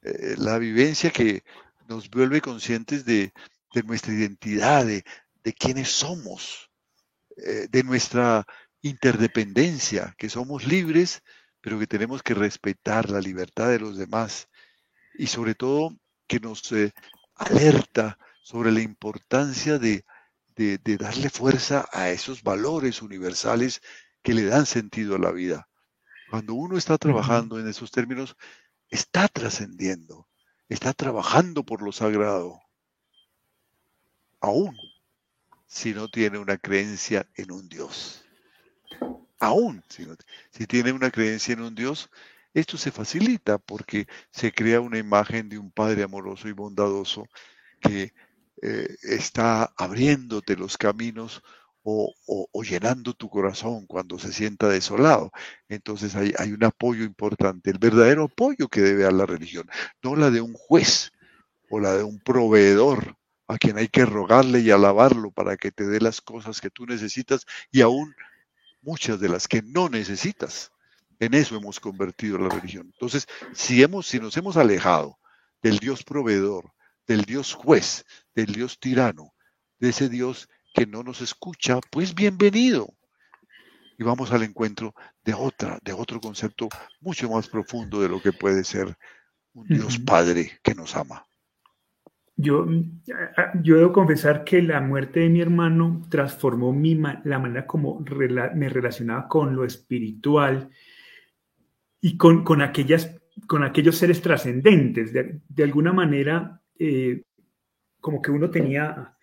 Eh, la vivencia que nos vuelve conscientes de, nuestra identidad, de, de quiénes somos, eh, de nuestra interdependencia, que somos libres, pero que tenemos que respetar la libertad de los demás y sobre todo que nos eh, alerta sobre la importancia de, darle fuerza a esos valores universales que le dan sentido a la vida. Cuando uno está trabajando en esos términos, está trascendiendo, está trabajando por lo sagrado. Aún si no tiene una creencia en un Dios. Aún si, si tiene una creencia en un Dios, esto se facilita porque se crea una imagen de un Padre amoroso y bondadoso que eh, está abriéndote los caminos o, llenando tu corazón cuando se sienta desolado. Entonces hay, hay, un apoyo importante, el verdadero apoyo que debe dar la religión, no la de un juez o la de un proveedor a quien hay que rogarle y alabarlo para que te dé las cosas que tú necesitas y aún muchas de las que no necesitas. En eso hemos convertido la religión. Entonces, si, hemos, si nos hemos alejado del Dios proveedor, del Dios juez, del Dios tirano, de ese Dios que no nos escucha, pues bienvenido. Y vamos al encuentro de otra, de otro concepto mucho más profundo de lo que puede ser un Dios Padre que nos ama. Yo, yo debo confesar que la muerte de mi hermano transformó mi, la manera como me relacionaba con lo espiritual y con, con, aquellas, con aquellos seres trascendentes. De, alguna manera, eh, como que uno tenía,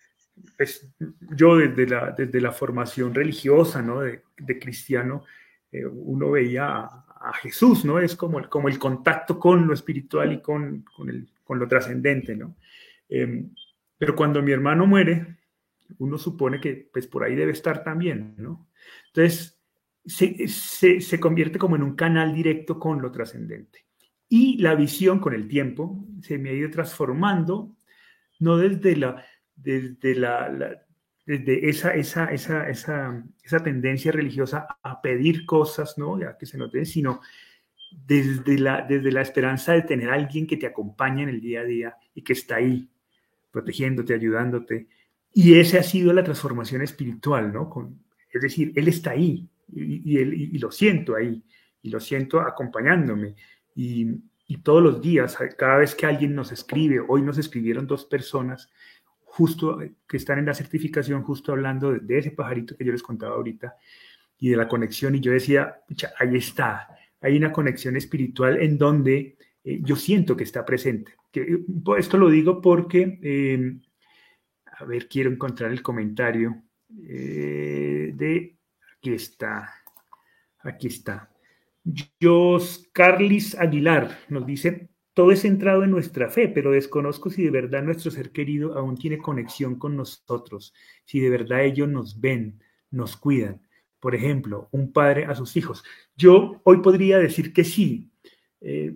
pues, yo desde la, desde la formación religiosa, ¿no? de, cristiano, eh, uno veía a, Jesús, ¿no? Es como como el contacto con lo espiritual y con, con, el, con lo trascendente, ¿no? Em, pero cuando mi hermano muere, uno supone que pues por ahí debe estar también, ¿no? Entonces, se, se, convierte como en un canal directo con lo trascendente. Y la visión con el tiempo se me ha ido transformando, no desde la, desde la, desde esa, esa, esa, esa, esa tendencia religiosa a pedir cosas, ¿no? Ya que se noten, sino desde la, desde la esperanza de tener a alguien que te acompaña en el día a día y que está ahí, protegiéndote, ayudándote. Y esa ha sido la transformación espiritual, ¿no? Con, es decir, Él está ahí y, y, lo siento ahí y lo siento acompañándome. Y, todos los días, cada vez que alguien nos escribe, hoy nos escribieron dos personas justo que están en la certificación, justo hablando de, ese pajarito que yo les contaba ahorita y de la conexión. Y yo decía, ahí está, hay una conexión espiritual en donde eh, yo siento que está presente. Esto lo digo porque, em, a ver, quiero encontrar el comentario eh, de, aquí aquí está. Aquí está. Jos Carlis Aguilar nos dice, todo es centrado en nuestra fe, pero desconozco si de verdad nuestro ser querido aún tiene conexión con nosotros, si de verdad ellos nos ven, nos cuidan. Por ejemplo, un padre a sus hijos. Yo hoy podría decir que sí, eh,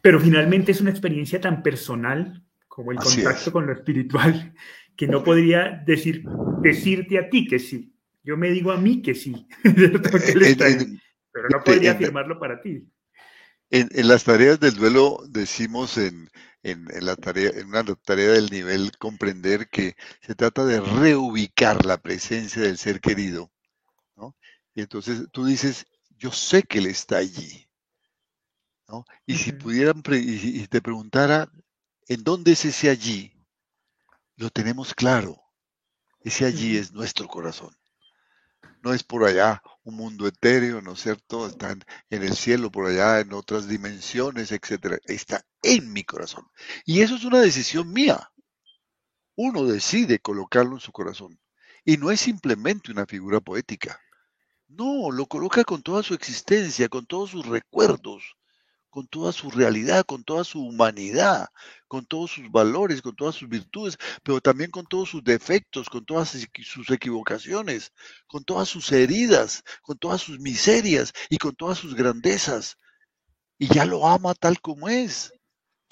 pero finalmente es una experiencia tan personal como el contacto con lo espiritual que no podría decir, decirte a ti que sí. Yo me digo a mí que sí, pero no podría afirmarlo para ti. En, las tareas del duelo decimos en, la tarea, en una tarea del nivel comprender que se trata de reubicar la presencia del ser querido. Y entonces tú dices, yo sé que él está allí. Y si pudieran, y te preguntara, ¿en dónde es ese allí? Lo tenemos claro. Ese allí es nuestro corazón. No es por allá un mundo etéreo, ¿no es cierto? Está en el cielo, por allá, en otras dimensiones, etcétera. Está en mi corazón. Y eso es una decisión mía. Uno decide colocarlo en su corazón. Y no es simplemente una figura poética. No, lo coloca con toda su existencia, con todos sus recuerdos, con toda su realidad, con toda su humanidad, con todos sus valores, con todas sus virtudes, pero también con todos sus defectos, con todas sus equivocaciones, con todas sus heridas, con todas sus miserias y con todas sus grandezas. Y ya lo ama tal como es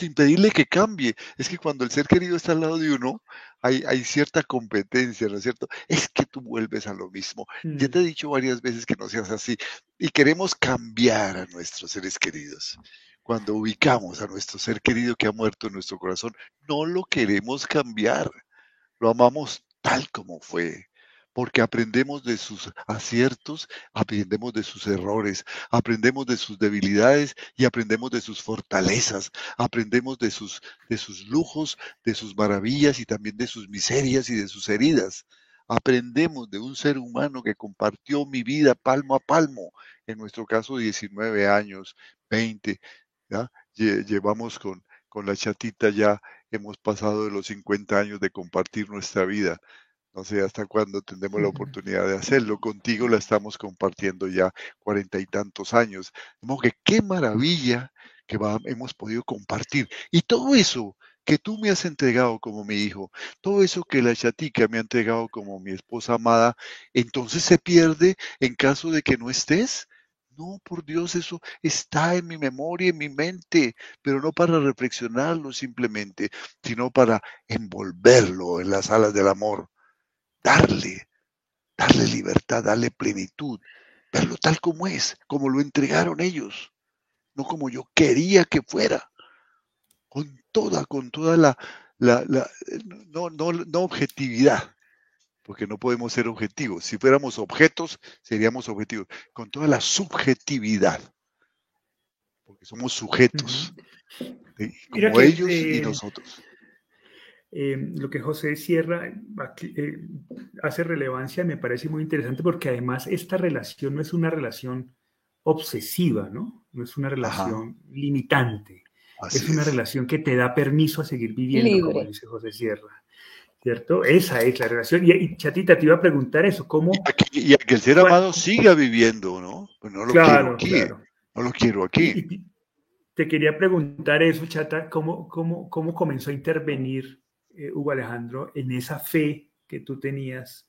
sin pedirle que cambie. Es que cuando el ser querido está al lado de uno, hay, hay cierta competencia, ¿no es cierto? Es que tú vuelves a lo mismo. Ya te he mm. dicho varias veces que no seas así. Y queremos cambiar a nuestros seres queridos. Cuando ubicamos a nuestro ser querido que ha muerto en nuestro corazón, no lo queremos cambiar. Lo amamos tal como fue porque aprendemos de sus aciertos, aprendemos de sus errores, aprendemos de sus debilidades y aprendemos de sus fortalezas, aprendemos de sus, de sus lujos, de sus maravillas y también de sus miserias y de sus heridas. Aprendemos de un ser humano que compartió mi vida palmo a palmo, en nuestro caso 19 años, 20, ¿ya? llevamos con, con la chatita ya, hemos pasado de los 50 años de compartir nuestra vida. No sé hasta cuándo tendremos la oportunidad de hacerlo. Contigo la estamos compartiendo ya cuarenta y tantos años. que qué maravilla que hemos podido compartir. Y todo eso que tú me has entregado como mi hijo, todo eso que la chatica me ha entregado como mi esposa amada, entonces se pierde en caso de que no estés. No, por Dios, eso está en mi memoria, en mi mente, pero no para reflexionarlo simplemente, sino para envolverlo en las alas del amor darle, darle libertad, darle plenitud, verlo tal como es, como lo entregaron ellos, no como yo quería que fuera, con toda, con toda la, la, no, no, no objetividad, porque no podemos ser objetivos. Si fuéramos objetos, seríamos objetivos, con toda la subjetividid, porque somos sujetos, como ellos y nosotros. Eh, lo que José Sierra eh, hace relevancia me parece muy interesante porque además esta relación no es una relación obsesiva, ¿no? No es una relación limitante. es una relación que te da permiso a seguir viviendo, como dice José Sierra. ¿Cierto? Esa es la relación. Y, Chatita, te iba a preguntar eso, ¿cómo... Y a que, el ser amado siga viviendo, ¿no? Pues no lo quiero aquí. No lo quiero aquí. te quería preguntar eso, Chata, ¿cómo, cómo, cómo comenzó a intervenir eh, Hugo Alejandro, en esa fe que tú tenías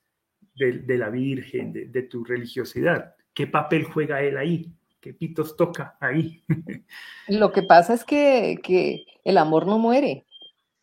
de, la Virgen, de, tu religiosidad. ¿Qué papel juega él ahí? ¿Qué pitos toca ahí? Lo que pasa es que, el amor no muere.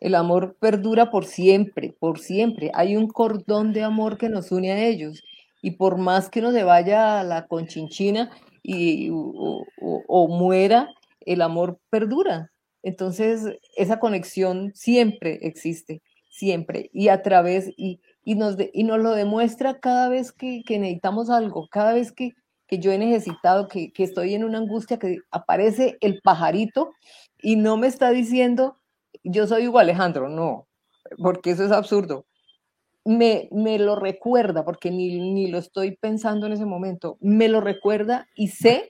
El amor perdura por siempre, por siempre. Hay un cordón de amor que nos une a ellos. Y por más que uno se vaya a la conchinchina y, o muera, el amor perdura. Entonces, esa conexión siempre existe, siempre, y a través, y, nos, y nos lo demuestra cada vez que, necesitamos algo, cada vez que, yo he necesitado, que, estoy en una angustia, que aparece el pajarito y no me está diciendo, yo soy Hugo Alejandro, no, porque eso es absurdo. Me, me lo recuerda, porque ni, ni lo estoy pensando en ese momento, me lo recuerda y sé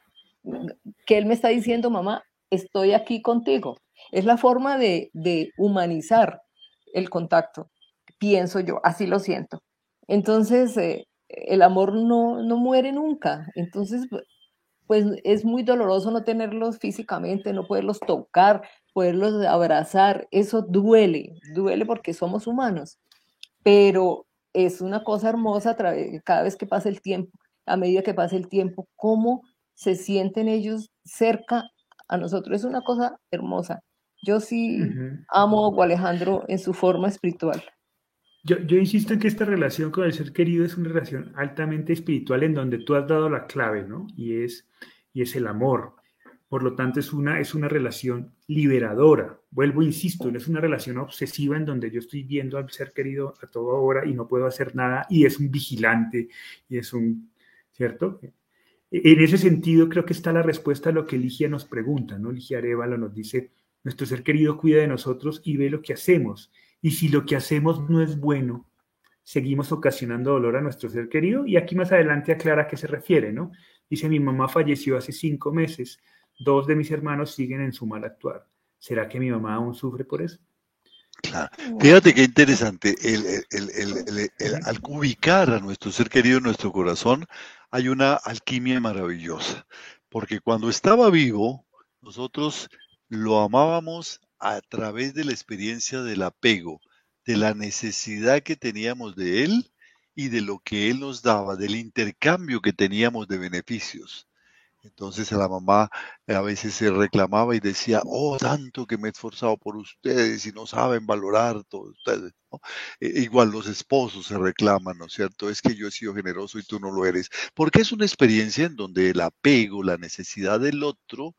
que él me está diciendo, mamá, estoy aquí contigo. Es la forma de, humanizar el contacto, pienso yo, así lo siento. Entonces, eh, el amor no, no muere nunca. Entonces, pues es muy doloroso no tenerlos físicamente, no poderlos tocar, poderlos abrazar. Eso duele, duele porque somos humanos. Pero es una cosa hermosa cada vez que pasa el tiempo, a medida que pasa el tiempo, cómo se sienten ellos cerca a nosotros. Es una cosa hermosa. Yo sí amo a Alejandro en su forma espiritual. Yo, yo, insisto en que esta relación con el ser querido es una relación altamente espiritual en donde tú has dado la clave, ¿no? Y es, y es el amor. Por lo tanto, es una, es una relación liberadora. Vuelvo, insisto, no es una relación obsesiva en donde yo estoy viendo al ser querido a toda hora y no puedo hacer nada y es un vigilante y es un, ¿cierto? En ese sentido, creo que está la respuesta a lo que Ligia nos pregunta, ¿no? Ligia Arevalo nos dice, nuestro ser querido cuida de nosotros y ve lo que hacemos y si lo que hacemos no es bueno, seguimos ocasionando dolor a nuestro ser querido. Y aquí más adelante aclara a qué se refiere, ¿no? Dice, mi mamá falleció hace cinco meses, dos de mis hermanos siguen en su mal actuar. ¿Será que mi mamá aún sufre por eso? Claro. Fíjate qué interesante, al ubicar a nuestro ser querido en nuestro corazón, hay una alquimia maravillosa, porque cuando estaba vivo, nosotros lo amábamos a través de la experiencia del apego, de la necesidad que teníamos de Él y de lo que Él nos daba, del intercambio que teníamos de beneficios. Entonces a la mamá a veces se reclamaba y decía, oh, tanto que me he esforzado por ustedes y no saben valorar todo ustedes. E, igual los esposos se reclaman, ¿no es cierto? Es que yo he sido generoso y tú no lo eres. Porque es una experiencia en donde el apego, la necesidad del otro,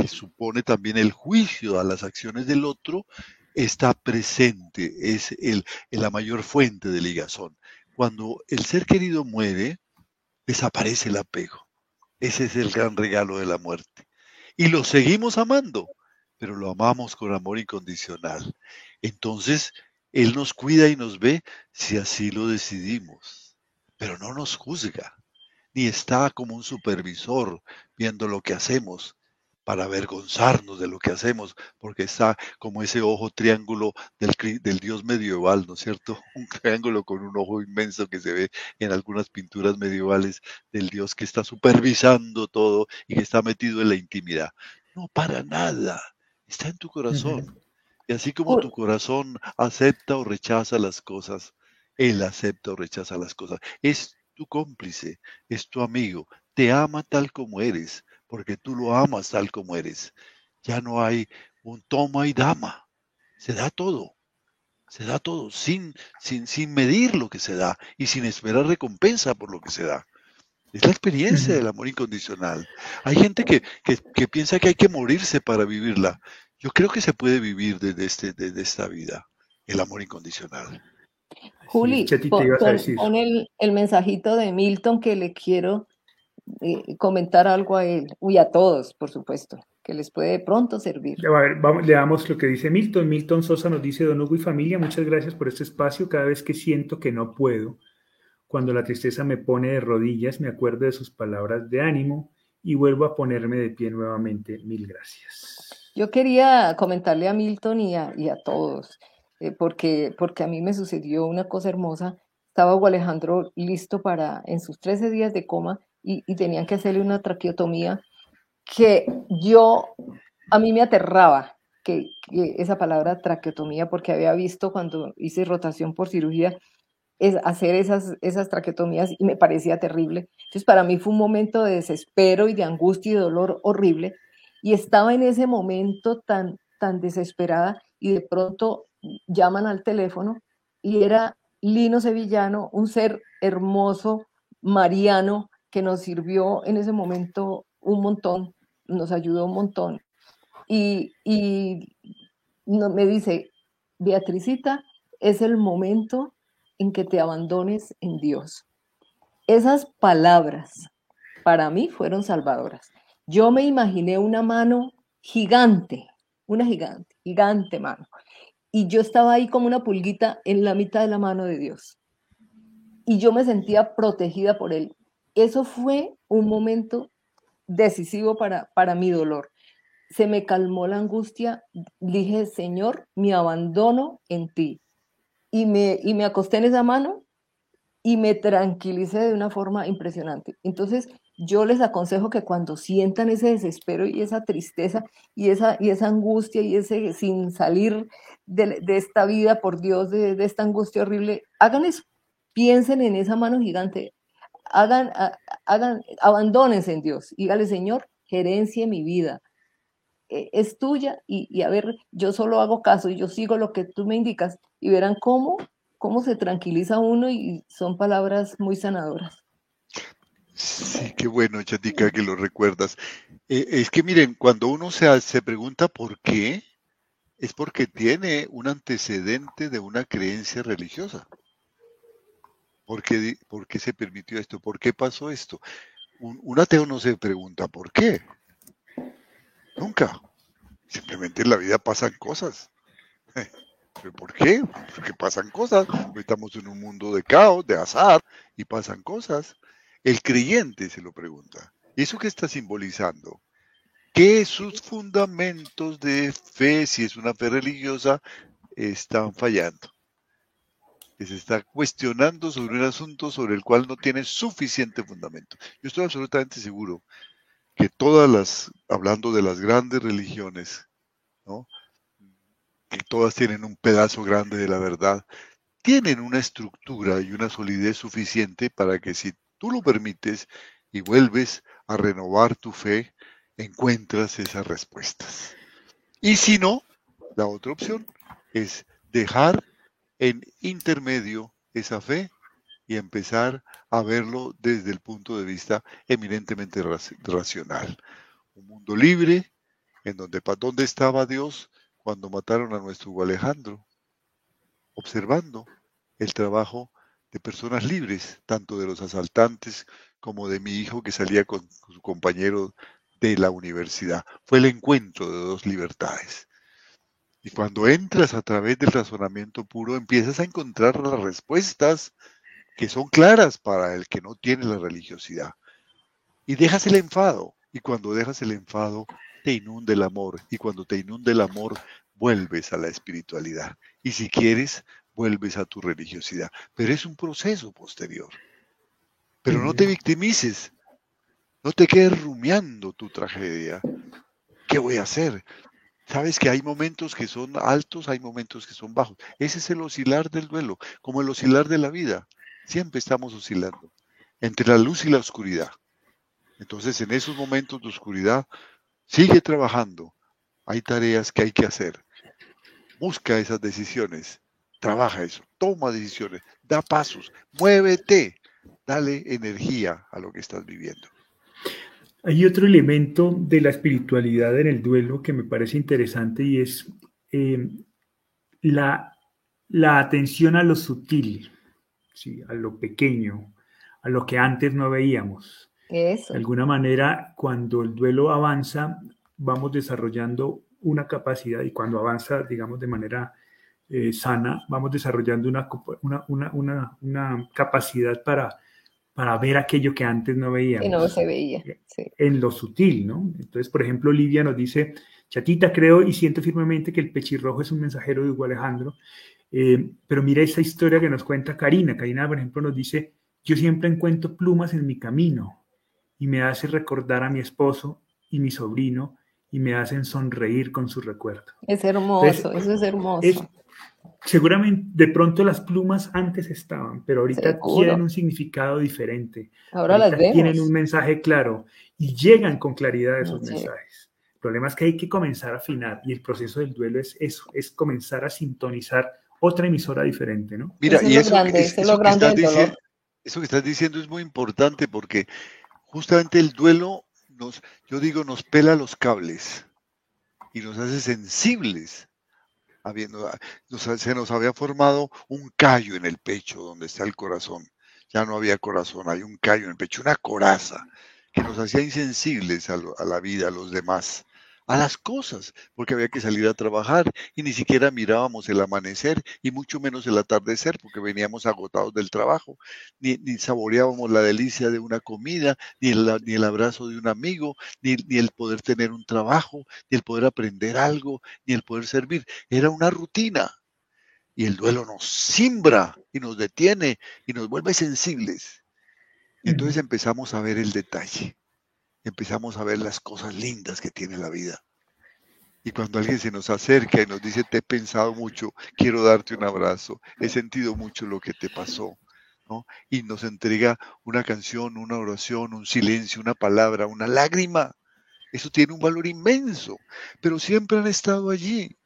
que supone también el juicio a las acciones del otro, está presente, es el, la mayor fuente de ligazón. Cuando el ser querido muere, desaparece el apego. Ese es el gran regalo de la muerte. Y lo seguimos amando, pero lo amamos con amor incondicional. Entonces, Él nos cuida y nos ve si así lo decidimos, pero no nos juzga, ni está como un supervisor viendo lo que hacemos, para avergonzarnos de lo que hacemos, porque está como ese ojo triángulo del, del, dios medieval, ¿no es cierto? Un triángulo con un ojo inmenso que se ve en algunas pinturas medievales del dios que está supervisando todo y que está metido en la intimidad. No, para nada, está en tu corazón. Y así como tu corazón acepta o rechaza las cosas, él acepta o rechaza las cosas. Es tu cómplice, es tu amigo, te ama tal como eres porque tú lo amas tal como eres. Ya no hay un toma y dama. Se da todo. Se da todo sin, sin, sin medir lo que se da y sin esperar recompensa por lo que se da. Es la experiencia del amor incondicional. Hay gente que, piensa que hay que morirse para vivirla. Yo creo que se puede vivir desde, este, desde esta vida, el amor incondicional. Juli, pon, el, el, mensajito de Milton que le quiero eh, comentar algo a él, y a todos, por supuesto, que les puede pronto servir. A ver, vamos, leamos lo que dice Milton. Milton Sosa nos dice, Don Hugo y familia, muchas gracias por este espacio. Cada vez que siento que no puedo, cuando la tristeza me pone de rodillas, me acuerdo de sus palabras de ánimo y vuelvo a ponerme de pie nuevamente. Mil gracias. Yo quería comentarle a Milton y a, y a todos, eh, porque, porque a mí me sucedió una cosa hermosa. Estaba Hugo Alejandro listo para, en sus 13 días de coma, y, tenían que hacerle una traqueotomía que yo, a mí me aterraba que, esa palabra traqueotomía, porque había visto cuando hice rotación por cirugía, es hacer esas, esas traqueotomías y me parecía terrible. Entonces, para mí fue un momento de desespero y de angustia y dolor horrible. Y estaba en ese momento tan, tan desesperada y de pronto llaman al teléfono y era Lino Sevillano, un ser hermoso, mariano, que nos sirvió en ese momento un montón, nos ayudó un montón. Y, y me dice, Beatricita, es el momento en que te abandones en Dios. Esas palabras para mí fueron salvadoras. Yo me imaginé una mano gigante, una gigante, gigante mano. Y yo estaba ahí como una pulguita en la mitad de la mano de Dios. Y yo me sentía protegida por Él eso fue un momento decisivo para, para mi dolor. Se me calmó la angustia, dije, Señor, me abandono en ti. Y me, y me acosté en esa mano y me tranquilicé de una forma impresionante. Entonces, yo les aconsejo que cuando sientan ese desespero y esa tristeza y esa, y esa angustia y ese sin salir de, esta vida, por Dios, de, esta angustia horrible, hagan eso, piensen en esa mano gigante, hagan, hagan, abandónense en Dios, dígale, Señor, gerencia mi vida, e, es tuya y, a ver, yo solo hago caso y yo sigo lo que tú me indicas y verán cómo cómo se tranquiliza uno y son palabras muy sanadoras. Sí, qué bueno, Chatica, que lo recuerdas. Eh, es que miren, cuando uno se, se pregunta por qué, es porque tiene un antecedente de una creencia religiosa. ¿Por qué, por qué se permitió esto? ¿Por qué pasó esto? Un, ateo no se pregunta por qué. Nunca. Simplemente en la vida pasan cosas. ¿Por qué? Porque pasan cosas. Estamos en un mundo de caos, de azar, y pasan cosas. El creyente se lo pregunta. ¿Eso qué está simbolizando? Que sus fundamentos de fe, si es una fe religiosa, están fallando. Que se está cuestionando sobre un asunto sobre el cual no tiene suficiente fundamento. Yo estoy absolutamente seguro que todas las, hablando de las grandes religiones, que todas tienen un pedazo grande de la verdad, tienen una estructura y una solidez suficiente para que si tú lo permites y vuelves a renovar tu fe, encuentras esas respuestas. Y si no, la otra opción es dejar en intermedio esa fe y empezar a verlo desde el punto de vista eminentemente racional. Un mundo libre, en donde dónde estaba Dios, cuando mataron a nuestro Hugo Alejandro, observando el trabajo de personas libres, tanto de los asaltantes como de mi hijo que salía con su compañero de la universidad. Fue el encuentro de dos libertades. Y cuando entras a través del razonamiento puro, empiezas a encontrar las respuestas que son claras para el que no tiene la religiosidad. Y dejas el enfado. Y cuando dejas el enfado, te inunde el amor y cuando te inunde el amor, vuelves a la espiritualidad. Y si quieres, vuelves a tu religiosidad. Pero es un proceso posterior. Pero no te victimices. No te quedes rumiando tu tragedia. ¿Qué voy a hacer? Sabes que hay momentos que son altos, hay momentos que son bajos. Ese es el oscilar del duelo, como el oscilar de la vida. Siempre estamos oscilando entre la luz y la oscuridad. Entonces, en esos momentos de oscuridad, Sigue trabajando. Hay tareas que hay que hacer. Busca esas decisiones. Trabaja eso. Toma decisiones. Da pasos. Muévete. Dale energía a lo que estás viviendo. Hay otro elemento de la espiritualidad en el duelo que me parece interesante y es eh, la, la, atención a lo sutil, ¿sí? a lo pequeño, a lo que antes no veíamos. De alguna manera, cuando el duelo avanza, vamos desarrollando una capacidad y cuando avanza, digamos, de manera eh, sana, vamos desarrollando una, una, una, capacidad para, para ver aquello que antes no veíamos. Y no se veía. Eh, en lo sutil, ¿no? Entonces, por ejemplo, Lidia nos dice, chatita, creo y siento firmemente que el pechirrojo es un mensajero de Hugo Alejandro, eh, pero mira esa historia que nos cuenta Karina. Karina, por ejemplo, nos dice, yo siempre encuentro plumas en mi camino y me hace recordar a mi esposo y mi sobrino y me hacen sonreír con su recuerdo. Es hermoso, eso es hermoso. Seguramente de pronto las plumas antes estaban, pero ahorita tienen un significado diferente. Ahora las vemos. Tienen un mensaje claro y llegan con claridad esos mensajes. El problema es que hay que comenzar a afinar y el proceso del duelo es eso, es comenzar a sintonizar otra emisora diferente, ¿no? Mira, y eso, que estás diciendo es muy importante porque justamente el duelo nos, yo digo, nos pela los cables y nos hace sensibles. Habiendo, se nos había formado un callo en el pecho donde está el corazón. Ya no había corazón, hay un callo en el pecho, una coraza que nos hacía insensibles a, a la vida, a los demás a las cosas, porque había que salir a trabajar y ni siquiera mirábamos el amanecer y mucho menos el atardecer, porque veníamos agotados del trabajo, ni, saboreábamos la delicia de una comida, ni el, ni el abrazo de un amigo, ni, ni el poder tener un trabajo, ni el poder aprender algo, ni el poder servir. Era una rutina. y el duelo nos simbra y nos detiene y nos vuelve sensibles. Entonces empezamos a ver el detalle, empezamos a ver las cosas lindas que tiene la vida. Y cuando alguien se nos acerca y nos dice, te he pensado mucho, quiero darte un abrazo, he sentido mucho lo que te pasó, ¿no? Y nos entrega una canción, una oración, un silencio, una palabra, una lágrima. Eso tiene un valor inmenso, pero siempre han estado allí.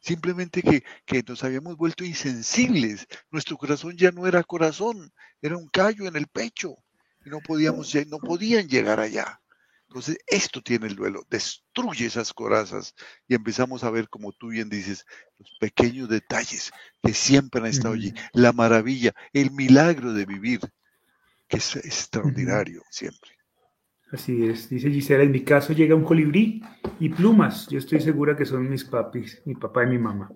Simplemente que, que nos habíamos vuelto insensibles. Nuestro corazón ya no era corazón, era un callo en el pecho. Y no podíamos, no podían llegar allá. Entonces, esto tiene el duelo, destruye esas corazas y empezamos a ver, como tú bien dices, los pequeños detalles que siempre han estado allí, la maravilla, el milagro de vivir, que es extraordinario siempre. Así es, dice Gisela, en mi caso llega un colibrí y plumas, yo estoy segura que son mis papis, mi papá y mi mamá.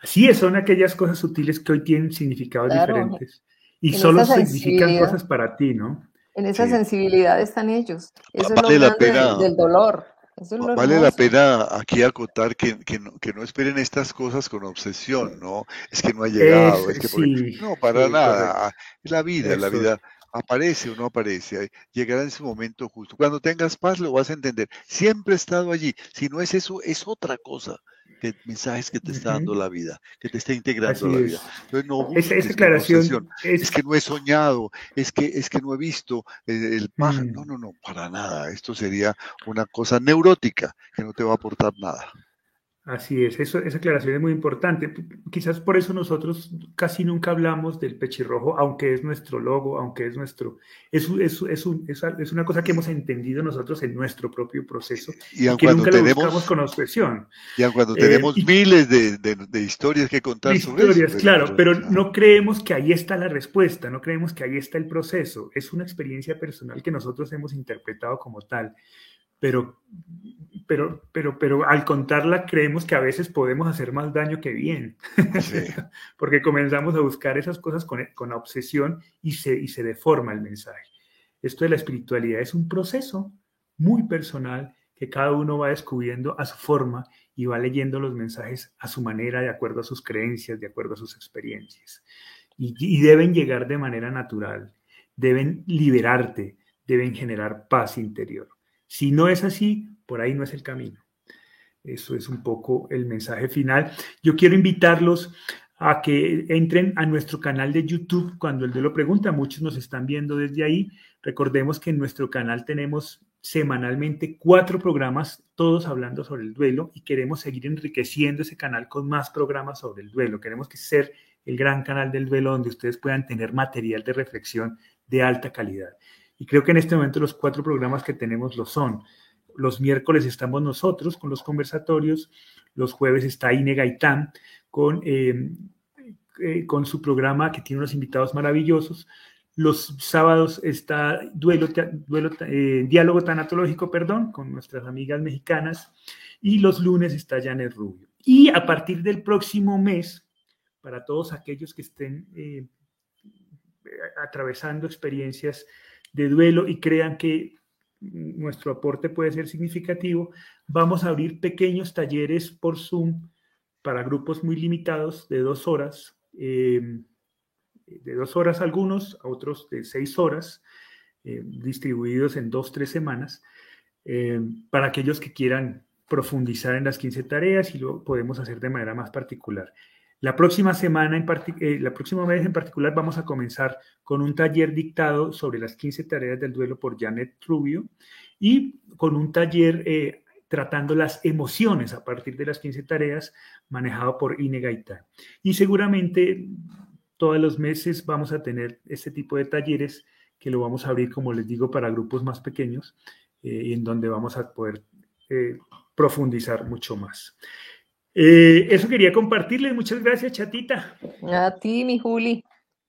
Así es, son aquellas cosas sutiles que hoy tienen significados diferentes. Y solo significan cosas para ti, ¿no? En esa sensibilidad están ellos. Eso es lo la pena, del dolor. vale la pena aquí acotar que, no, esperen estas cosas con obsesión, ¿no? Es que no ha llegado. Es, que no, para nada. Es la vida, la vida aparece o no aparece, llegará en su momento justo. Cuando tengas paz lo vas a entender. Siempre he estado allí. Si no es eso, es otra cosa que mensajes que te está dando la vida, que te está integrando la vida. Entonces no esa, declaración es... que no he soñado, es que es que no he visto el, el No, no, no, para nada. Esto sería una cosa neurótica que no te va a aportar nada. Así es, eso, esa aclaración es muy importante. Quizás por eso nosotros casi nunca hablamos del pechirrojo, aunque es nuestro logo, aunque es nuestro... Es, es, es, es una cosa que hemos entendido nosotros en nuestro propio proceso y, que nunca tenemos, lo buscamos con obsesión. Y aun cuando tenemos eh, miles de, de, historias que contar sobre historias, claro, pero no creemos que ahí está la respuesta, no creemos que ahí está el proceso. Es una experiencia personal que nosotros hemos interpretado como tal pero, pero, pero, pero al contarla creemos que a veces podemos hacer más daño que bien, porque comenzamos a buscar esas cosas con, con obsesión y se, y se deforma el mensaje. Esto de la espiritualidad es un proceso muy personal que cada uno va descubriendo a su forma y va leyendo los mensajes a su manera, de acuerdo a sus creencias, de acuerdo a sus experiencias. Y, y deben llegar de manera natural, deben liberarte, deben generar paz interior. Si no es así, por ahí no es el camino. Eso es un poco el mensaje final. Yo quiero invitarlos a que entren a nuestro canal de YouTube cuando el de lo pregunta. Muchos nos están viendo desde ahí. Recordemos que en nuestro canal tenemos semanalmente cuatro programas, todos hablando sobre el duelo, y queremos seguir enriqueciendo ese canal con más programas sobre el duelo. Queremos que ser el gran canal del duelo donde ustedes puedan tener material de reflexión de alta calidad. Y creo que en este momento los cuatro programas que tenemos lo son. Los miércoles estamos nosotros con los conversatorios, los jueves está Ine Gaitán con, eh, eh, con su programa que tiene unos invitados maravillosos. Los sábados está duelo, duelo eh, diálogo tanatológico, perdón, con nuestras amigas mexicanas. Y los lunes está Janet Rubio. Y a partir del próximo mes, para todos aquellos que estén atravesando experiencias de duelo y crean que nuestro aporte puede ser significativo, vamos a abrir pequeños talleres por Zoom para grupos muy limitados de dos horas, eh, de dos horas algunos, a otros de seis horas, eh, distribuidos en dos, tres semanas, eh, para aquellos que quieran profundizar en las 15 tareas y lo podemos hacer de manera más particular. La próxima semana, en eh, la próxima vez en particular, vamos a comenzar con un taller dictado sobre las 15 tareas del duelo por Janet Rubio y con un taller eh, tratando las emociones a partir de las 15 tareas manejado por Ine Gaita. Y seguramente todos los meses vamos a tener este tipo de talleres que lo vamos a abrir, como les digo, para grupos más pequeños eh, en donde vamos a poder profundizar mucho más. Eh, eso quería compartirles. Muchas gracias, chatita. A ti, mi Juli.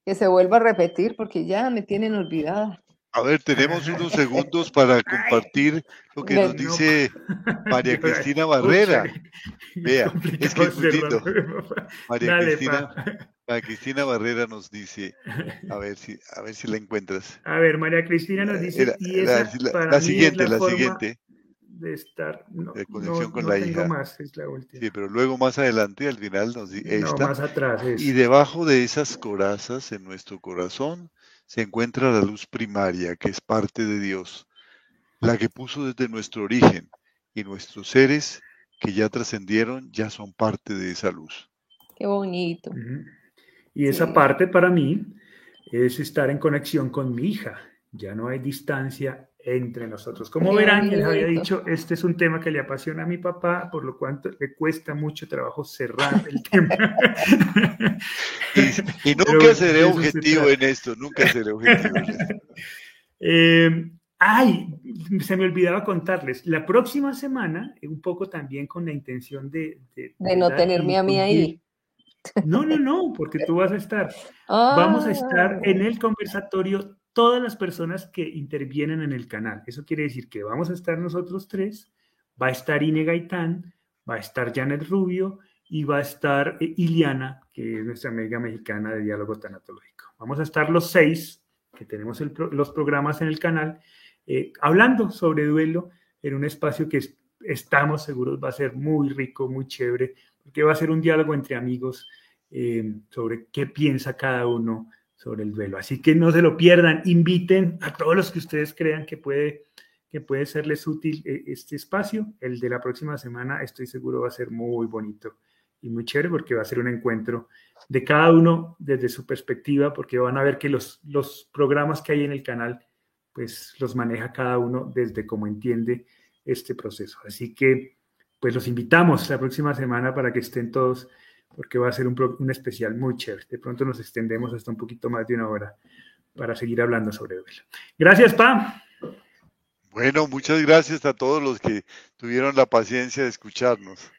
Que se vuelva a repetir porque ya me tienen olvidada. A ver, tenemos unos segundos para compartir lo que nos dice María Cristina Barrera. Vea, es que es lindo. María Cristina, María Cristina Barrera nos dice, a ver si, a ver si la encuentras. A ver, María Cristina nos dice, la, siguiente, la, siguiente de estar. No, de conexión no- con no la tengo hija. más, es la última. Sí, pero luego más adelante, al final, nos no, más atrás es. Y debajo de esas corazas en nuestro corazón se encuentra la luz primaria, que es parte de Dios, la que puso desde nuestro origen, y nuestros seres que ya trascendieron ya son parte de esa luz. Qué bonito. Y esa Sí. parte para mí es estar en conexión con mi hija. Ya no hay distancia entre nosotros. Como verán, les había bonito. dicho, este es un tema que le apasiona a mi papá, por lo cual le cuesta mucho trabajo cerrar el tema. Y, y Pero nunca de seré se objetivo en esto, nunca seré objetivo en esto. Eh, ay, se me olvidaba contarles. La próxima semana, eh, un poco también con la intención de... De, De no tenerme a mí ahí. No, no, no, porque tú vas a estar. Vamos a estar Ah, en el conversatorio todas las personas que intervienen en el canal. Eso quiere decir que vamos a estar nosotros tres, va a estar Ine Gaitán, va a estar Janet Rubio y va a estar eh, Iliana, que es nuestra amiga mexicana de diálogo tanatológico. Vamos a estar los seis que tenemos el los programas en el canal eh, hablando sobre duelo en un espacio que es- estamos seguros va a ser muy rico, muy chévere, porque va a ser un diálogo entre amigos eh, sobre qué piensa cada uno sobre el duelo. Así que no se lo pierdan, inviten a todos los que ustedes crean que puede, que puede serles útil eh, este espacio. El de la próxima semana estoy seguro va a ser muy bonito y muy chévere porque va a ser un encuentro de cada uno desde su perspectiva, porque van a ver que los, los programas que hay en el canal, pues los maneja cada uno desde cómo entiende este proceso. Así que, pues los invitamos la próxima semana para que estén todos porque va a ser un, pro- un especial muy chévere. De pronto nos extendemos hasta un poquito más de una hora para seguir hablando sobre duelo. Gracias, Pam. Bueno, muchas gracias a todos los que tuvieron la paciencia de escucharnos.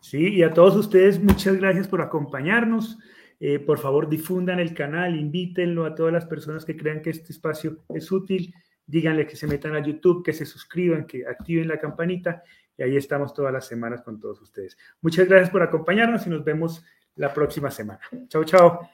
Sí, y a todos ustedes, muchas gracias por acompañarnos. Eh, por favor, difundan el canal, invítenlo a todas las personas que crean que este espacio es útil. Díganle que se metan a YouTube, que se suscriban, que activen la campanita. Y ahí estamos todas las semanas con todos ustedes. Muchas gracias por acompañarnos y nos vemos la próxima semana. Chao, chao.